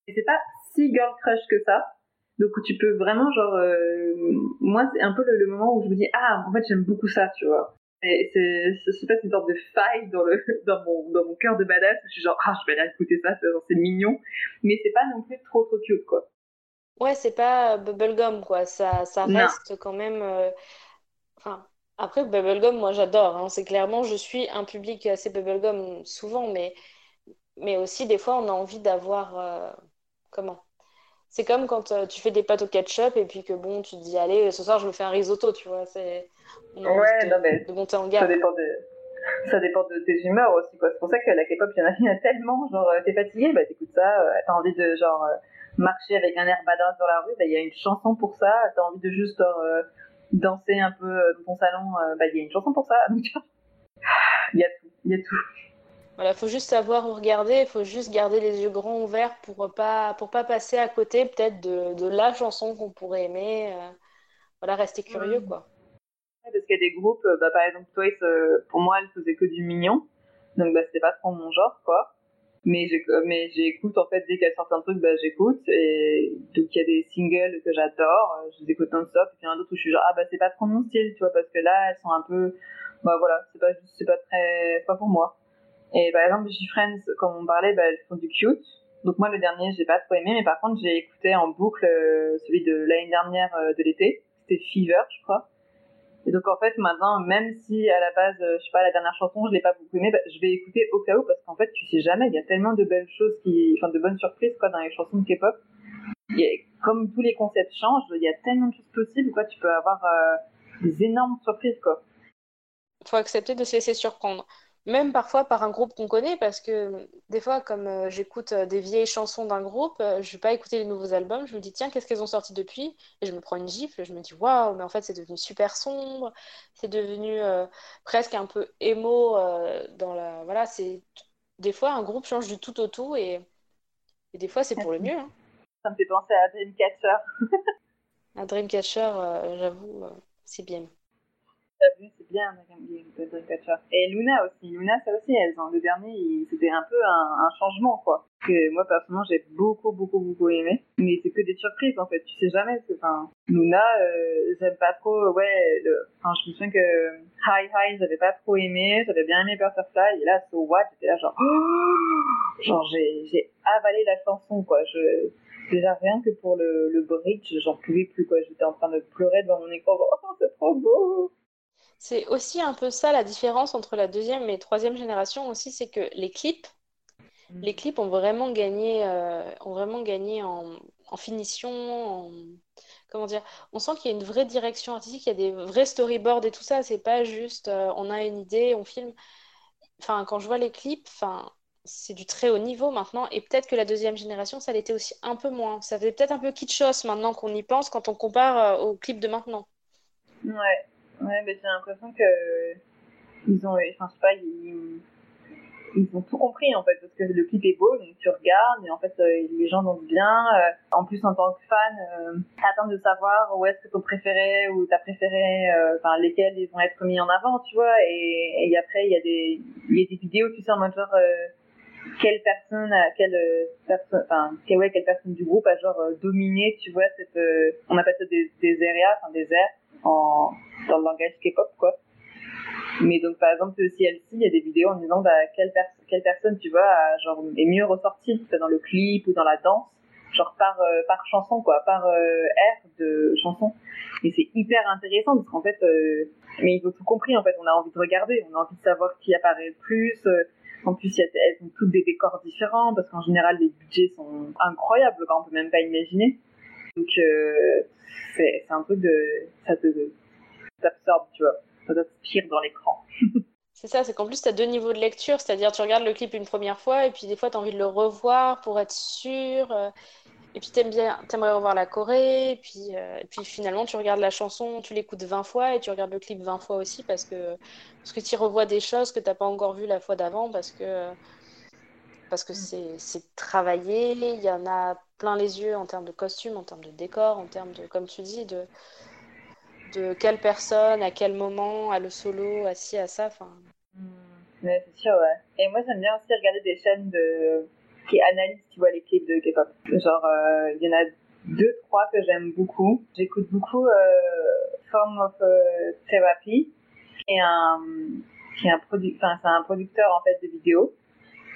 et c'est pas si girl crush que ça, donc tu peux vraiment genre euh, moi c'est un peu le, moment où je me dis ah en fait j'aime beaucoup ça tu vois. Et c'est c'est pas une sorte de faille dans le dans mon dans mon cœur de badass. Je suis genre ah je vais aller écouter ça c'est mignon. Mais c'est pas non plus trop trop cute quoi. Ouais c'est pas bubblegum quoi ça ça reste quand même euh, enfin après bubblegum moi j'adore hein. c'est clairement je suis un public assez bubblegum souvent mais mais aussi des fois on a envie d'avoir euh, comment? C'est comme quand euh, tu fais des pâtes au ketchup et puis que bon, tu te dis, allez, ce soir, je me fais un risotto, tu vois. C'est... Ouais, non, mais de monter en gamme. Ça dépend de, ça dépend de tes humeurs aussi, quoi. C'est pour ça que la K-pop, il y en a, il y en a tellement. Genre, euh, t'es fatigué, bah t'écoutes ça. Euh, t'as envie de, genre, marcher avec un air badass dans la rue, bah il y a une chanson pour ça. T'as envie de juste, genre, danser un peu dans ton salon, bah il y a une chanson pour ça. il y a tout, il y a tout. Voilà, faut juste savoir où regarder, il faut juste garder les yeux grands ouverts pour pas pour pas passer à côté peut-être de, de la chanson qu'on pourrait aimer. Euh, voilà, rester curieux quoi. Parce qu'il y a des groupes, euh, bah, par exemple Twice, euh, pour moi, elle faisait que du mignon, donc bah c'était pas trop mon genre quoi. Mais j'écoute en fait dès qu'elle sort un truc, bah j'écoute et donc il y a des singles que j'adore, je les écoute non-stop. Et puis a d'autres où je suis genre ah bah c'est pas trop mon style, tu vois, parce que là elles sont un peu, bah voilà, c'est pas c'est pas très, pas pour moi. Et par exemple, G-Friends, comme on parlait, bah, elles font du cute. Donc moi, le dernier, j'ai pas trop aimé, mais par contre, j'ai écouté en boucle euh, celui de l'année dernière euh, de l'été. C'était Fever, je crois. Et donc en fait, maintenant, même si à la base, euh, je sais pas, la dernière chanson, je l'ai pas beaucoup aimé, bah, je vais écouter au cas où parce qu'en fait, tu sais jamais, il y a tellement de belles choses qui, enfin, de bonnes surprises quoi dans les chansons de K-pop. Comme tous les concepts changent, il y a tellement de choses possibles quoi. Tu peux avoir des énormes surprises quoi. Faut accepter de se laisser surprendre même parfois par un groupe qu'on connaît, parce que des fois, comme euh, j'écoute euh, des vieilles chansons d'un groupe, euh, je vais pas écouter les nouveaux albums, je me dis, tiens, qu'est-ce qu'elles ont sorti depuis? Et je me prends une gifle, je me dis, waouh, mais en fait, c'est devenu super sombre, c'est devenu presque un peu émo dans la. Voilà, c'est. Des fois, un groupe change du tout au tout, et, et des fois, c'est pour le mieux. Hein. Ça me fait penser à Dreamcatcher. un Dreamcatcher, j'avoue, c'est bien c'est bien Dreamcatcher. Et Luna aussi, Luna ça aussi, elles ont, le dernier, c'était un peu un, changement quoi. Que moi personnellement j'ai beaucoup beaucoup beaucoup aimé, mais c'est que des surprises en fait, tu sais jamais. Enfin, Luna, euh, j'aime pas trop, ouais, enfin je me souviens que Hi Hi j'avais pas trop aimé, j'avais bien aimé Butterfly, et là So What, j'étais là genre, genre j'ai, avalé la chanson quoi. Déjà rien que pour le, le bridge, j'en pouvais plus quoi. J'étais en train de pleurer devant mon écran, oh c'est trop beau. C'est aussi un peu ça la différence entre la deuxième et troisième génération aussi, c'est que les clips, mm. les clips ont vraiment gagné, euh, ont vraiment gagné en, finition, comment dire. On sent qu'il y a une vraie direction artistique, il y a des vrais storyboards et tout ça. C'est pas juste euh, on a une idée, on filme. Enfin, quand je vois les clips, enfin, c'est du très haut niveau maintenant. Et peut-être que la deuxième génération, ça l'était aussi un peu moins. Ça faisait peut-être un peu kitschos maintenant qu'on y pense quand on compare euh, aux clips de maintenant. Ouais. Ouais, mais j'ai l'impression que ils ont, enfin, je sais pas, ils, ils ont tout compris en fait parce que le clip est beau, donc tu regardes et en fait euh, les gens dansent bien. Euh, en plus en tant que fan, euh, attends de savoir où est-ce que ton préféré ou ta préférée, enfin lesquels ils vont être mis en avant, tu vois. Et, et après il y a des il y a des vidéos, tu sais en mode genre quelle personne, quelle personne, enfin, quelle, ouais, quelle personne du groupe a genre dominé, tu vois, cette, on appelle ça des, des areas, enfin des airs en, dans le langage K-pop, quoi. Mais donc, par exemple, elle il y a des vidéos en disant bah, quelle, personne, tu vois, genre, est mieux ressortie, dans le clip ou dans la danse, genre par, euh, par chanson, quoi, par euh, air de chanson. Et c'est hyper intéressant parce qu'en fait, euh, mais ils ont tout compris, en fait, on a envie de regarder, on a envie de savoir qui apparaît le plus. En plus, elles ont toutes des décors différents parce qu'en général, les budgets sont incroyables, quand on peut même pas imaginer. Donc, c'est un truc de. Ça te. T'absorbe, tu vois ça pire dans l'écran. c'est ça, c'est qu'en plus, tu as deux niveaux de lecture, c'est-à-dire tu regardes le clip une première fois et puis des fois, tu as envie de le revoir pour être sûr. Euh, et puis, tu bien, aimerais revoir la Corée. Et puis, euh, puis finalement, tu regardes la chanson, tu l'écoutes 20 fois et tu regardes le clip 20 fois aussi parce que, parce que tu revois des choses que tu n'as pas encore vues la fois d'avant parce que parce que c'est travaillé, il y en a plein les yeux en termes de costumes, en termes de décor, en termes de, comme tu dis, de, de quelle personne, à quel moment, à le solo, assis à ça. Enfin. Hmm. c'est sûr, ouais. Et moi, j'aime bien aussi regarder des chaînes de qui analysent, tu vois, les clips de K-pop. Genre, euh, il y en a deux, trois que j'aime beaucoup. J'écoute beaucoup euh, Form of euh, Therapy, qui est un, qui est un, produ enfin, c'est un producteur en fait de vidéos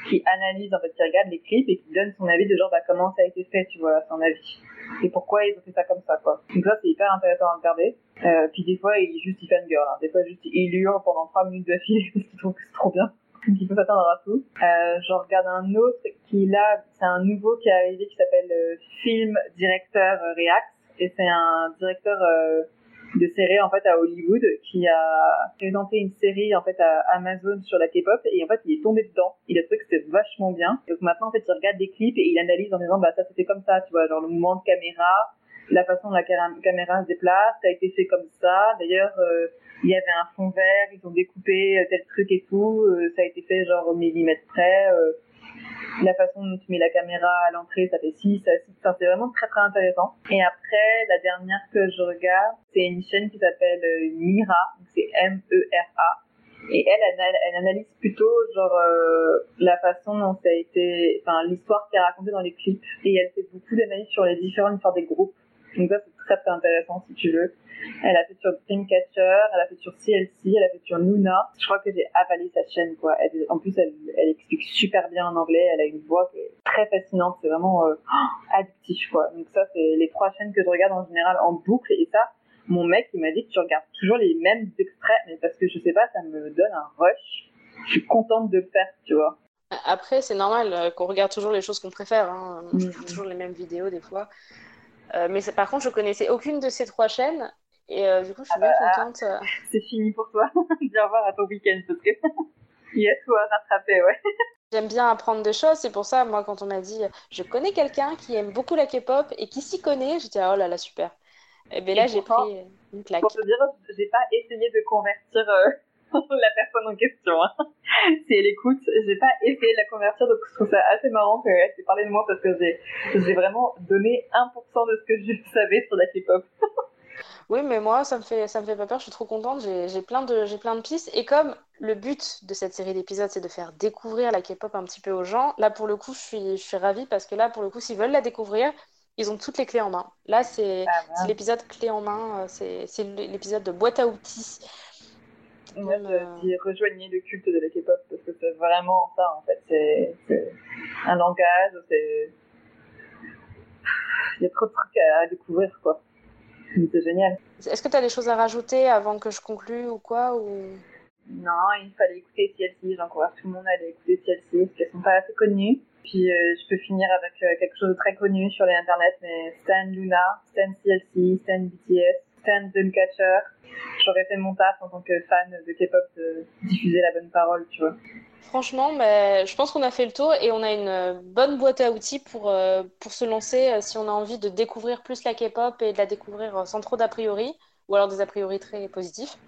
qui analyse, en fait, qui regarde les clips et qui donne son avis de genre bah, comment ça a été fait, tu vois, son avis. Et pourquoi ils ont fait ça comme ça, quoi. Donc ça, c'est hyper intéressant à regarder. Euh, puis des fois, il juste il fait une girl. Hein. Des fois, juste il hurle pendant 3 minutes d'affilée parce qu'il trouve que c'est trop bien. Donc il faut s'attendre à tout. Euh, je regarde un autre qui là, c'est un nouveau qui est arrivé qui s'appelle euh, Film Directeur React. Et c'est un directeur euh, de série en fait à Hollywood qui a présenté une série en fait à Amazon sur la K-pop et en fait il est tombé dedans. Il a trouvé que c'était vachement bien. Donc maintenant en fait il regarde des clips et il analyse en disant bah ça c'était comme ça, tu vois, genre le mouvement de caméra, la façon dont la caméra se déplace, ça a été fait comme ça. D'ailleurs euh, il y avait un fond vert, ils ont découpé tel truc et tout, euh, ça a été fait genre au millimètre près. Euh, la façon dont tu mets la caméra à l'entrée, ça fait ci, ça, ça c'est vraiment très très intéressant. Et après, la dernière que je regarde, c'est une chaîne qui s'appelle euh, Mira, c'est M-E-R-A. Et elle, elle, analyse plutôt genre euh, la façon dont ça a été, enfin l'histoire qui est racontée dans les clips. Et elle fait beaucoup d'analyses sur les différentes histoires des groupes. Donc ça, c'est très très intéressant si tu veux. Elle a fait sur Dreamcatcher, elle a fait sur CLC, elle a fait sur Luna. Je crois que j'ai avalé sa chaîne, quoi. en plus, elle, elle, explique super bien en anglais. Elle a une voix qui est très fascinante. C'est vraiment euh, addictif, quoi. Donc ça, c'est les trois chaînes que je regarde en général en boucle. Et ça, mon mec, il m'a dit que tu regardes toujours les mêmes extraits, mais parce que je sais pas, ça me donne un rush. Je suis contente de le faire, tu vois. Après, c'est normal euh, qu'on regarde toujours les choses qu'on préfère. Hein. Mm. toujours les mêmes vidéos des fois. Euh, mais par contre, je connaissais aucune de ces trois chaînes et euh, du coup, je suis ah bien bah, contente. Euh. C'est fini pour toi. Viens voir à ton week-end parce que il y a tout à rattraper, ouais. J'aime bien apprendre des choses, c'est pour ça, moi, quand on m'a dit je connais quelqu'un qui aime beaucoup la K-pop et qui s'y connaît, j'étais oh là là, super. Et bien là, j'ai pris une claque. Pour te dire, j'ai pas essayé de convertir euh, la personne en question. Hein. si elle écoute, j'ai pas essayé de la convertir, donc je trouve ça assez marrant qu'elle s'est parlé de moi parce que j'ai vraiment donné 1% de ce que je savais sur la K-pop. Oui, mais moi, ça me fait, ça me fait pas peur. Je suis trop contente. J'ai plein de, j'ai plein de pistes. Et comme le but de cette série d'épisodes, c'est de faire découvrir la K-pop un petit peu aux gens, là, pour le coup, je suis, je suis ravie parce que là, pour le coup, s'ils veulent la découvrir, ils ont toutes les clés en main. Là, c'est ah, l'épisode clé en main. Euh, c'est l'épisode de boîte à outils. Moi, je euh, dis rejoignez le culte de la K-pop parce que c'est vraiment ça, en fait. C'est un langage, c'est. Il y a trop de trucs à découvrir, quoi. C'est génial. Est-ce que tu as des choses à rajouter avant que je conclue ou quoi ou... Non, il fallait écouter TLC. J'encourage tout le monde à aller écouter TLC parce qu'elles sont pas assez connues. Puis euh, je peux finir avec euh, quelque chose de très connu sur les internets, mais Stan Luna, Stan CLC, Stan BTS, Stan Dreamcatcher. J'aurais fait mon taf en tant que fan de K-pop de diffuser la bonne parole, tu vois. Franchement, bah, je pense qu'on a fait le tour et on a une euh, bonne boîte à outils pour, euh, pour se lancer euh, si on a envie de découvrir plus la K-pop et de la découvrir sans trop d'a priori ou alors des a priori très positifs.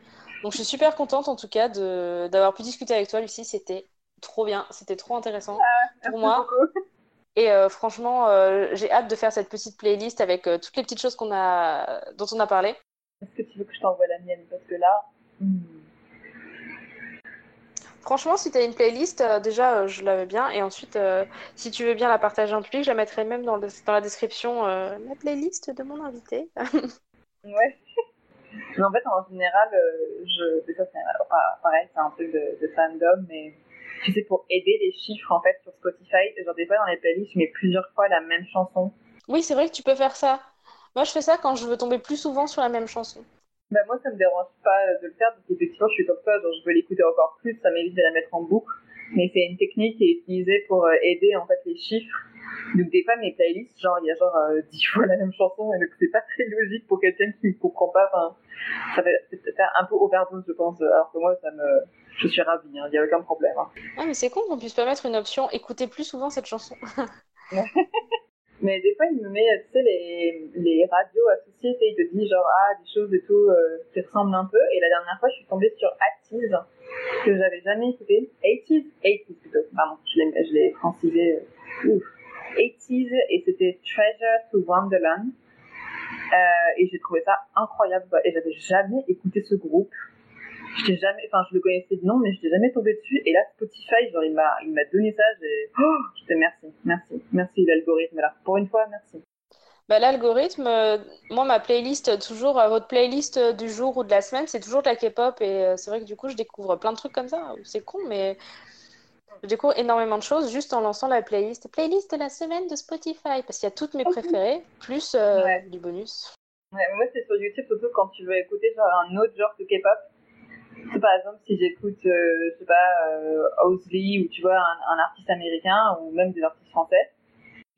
Donc je suis super contente en tout cas d'avoir pu discuter avec toi, Lucie. C'était trop bien, c'était trop intéressant ah, pour moi. Et franchement, j'ai hâte de faire cette petite playlist avec toutes les petites choses qu'on a, dont on a parlé. Est-ce que tu veux que je t'envoie la mienne? Parce que là. Hmm, Franchement, si tu as une playlist, euh, déjà, euh, je l'avais bien. Et ensuite, euh, si tu veux bien la partager en public, je la mettrai même dans, dans la description, la playlist de mon invité. ouais. Mais en fait, en général, je... ça, c'est pareil, c'est un truc de, de, fandom, mais tu sais, pour aider les chiffres, en fait, sur Spotify, genre des fois dans les playlists, je mets plusieurs fois la même chanson. Oui, c'est vrai que tu peux faire ça. Moi, je fais ça quand je veux tomber plus souvent sur la même chanson. Bah moi ça me dérange pas de le faire parce qu'effectivement je suis comme toi, genre je veux l'écouter encore plus, ça m'évite de la mettre en boucle. Mais c'est une technique qui est utilisée pour euh, aider en fait les chiffres. Donc des fois mes playlists, genre il y a genre euh, dix fois la même chanson et donc c'est pas très logique pour quelqu'un qui ne comprend pas. Enfin, ça fait, un peu overdose je pense. Alors que moi ça me, je suis ravie, il hein, n'y a aucun problème. Hein. Ah mais c'est con qu'on puisse pas mettre une option écouter plus souvent cette chanson. Mais des fois, il me met, tu sais, les, les radios associées, il te dit genre, ah, des choses et tout euh, qui ressemblent un peu. Et la dernière fois, je suis tombée sur Active, que j'avais jamais écouté. 80s 80s plutôt, pardon, je l'ai francisé. Euh, ouf. 80s, et c'était Treasure to Wonderland. Euh, et j'ai trouvé ça incroyable. Et j'avais jamais écouté ce groupe je jamais, enfin, je le connaissais de nom, mais je n'étais jamais tombée dessus. Et là, Spotify, genre, il m'a, il m'a donné ça. J'ai, oh, je te merci, merci, merci l'algorithme là. Pour une fois, merci. Bah, l'algorithme, euh, moi, ma playlist, toujours, euh, votre playlist du jour ou de la semaine, c'est toujours de la K-pop. Et euh, c'est vrai que du coup, je découvre plein de trucs comme ça. C'est con, mais je découvre énormément de choses juste en lançant la playlist. Playlist de la semaine de Spotify, parce qu'il y a toutes mes préférées, plus du bonus. Ouais, moi, c'est sur YouTube, surtout quand tu veux écouter genre, un autre genre de K-pop par exemple, si j'écoute, euh, je sais pas, euh, Owsley ou tu vois, un, artiste américain ou même des artistes français,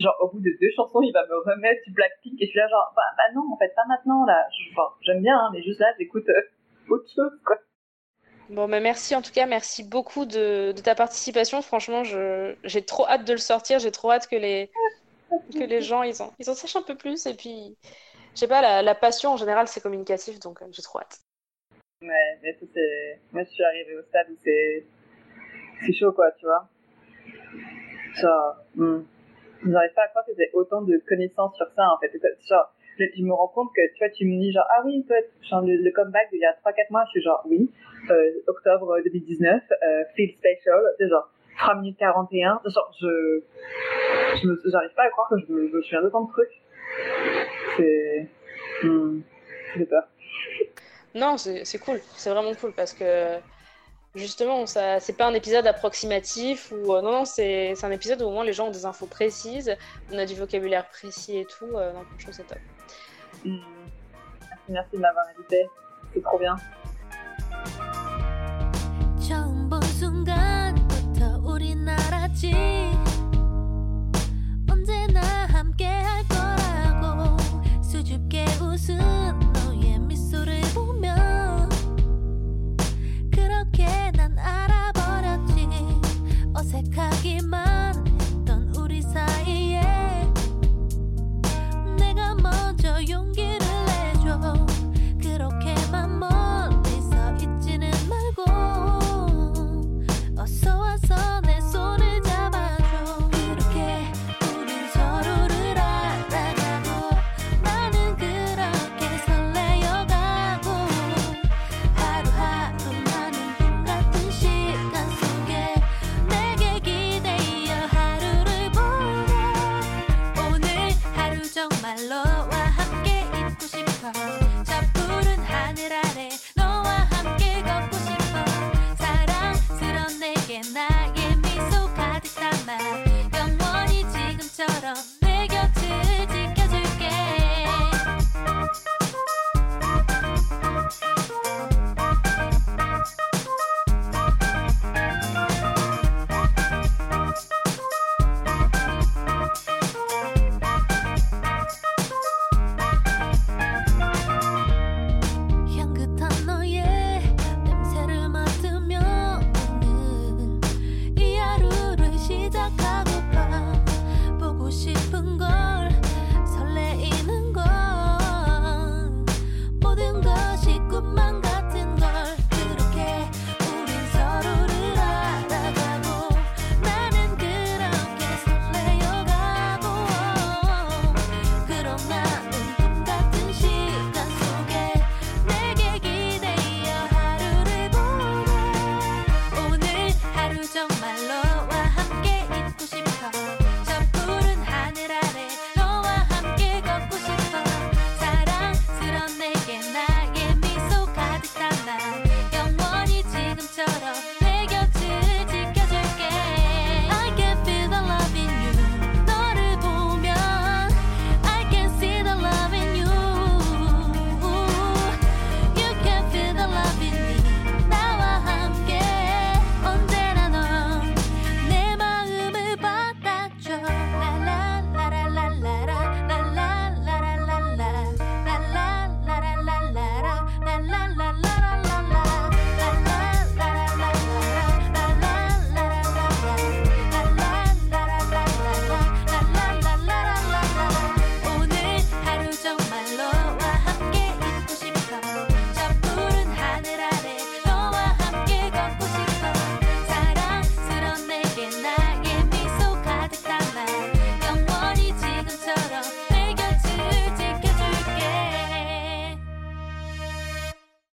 genre au bout de deux chansons, il va me remettre du Blackpink et je suis là genre, bah, bah non, en fait, pas maintenant là. J'aime bien, hein, mais juste là, j'écoute euh, autre chose, quoi. Bon, mais merci en tout cas, merci beaucoup de, ta participation. Franchement, j'ai trop hâte de le sortir, j'ai trop hâte que les, que les gens ils en, ils en sachent un peu plus. Et puis, je sais pas, la, la passion en général c'est communicatif, donc j'ai trop hâte. Ouais, mais c'est. Moi, je suis arrivée au stade où c'est. C'est chaud, quoi, tu vois. Genre. Hmm. Je n'arrive pas à croire que j'ai autant de connaissances sur ça, en fait. Genre, je, me rends compte que, tu vois, tu me dis, genre, ah oui, toi, genre, le, le comeback d'il y a 3-4 mois, je suis genre, oui, euh, octobre 2019, euh, Field Special, c'est genre, 3 minutes 41, genre, je. je J'arrive pas à croire que je me, je me souviens d'autant de trucs. C'est. Hmm. J'ai peur. Non, c'est cool, c'est vraiment cool parce que justement, ça, c'est pas un épisode approximatif ou euh, non, non, c'est, un épisode où au moins les gens ont des infos précises, on a du vocabulaire précis et tout. Euh, non, franchement, c'est top. Merci de m'avoir invité, c'est trop bien.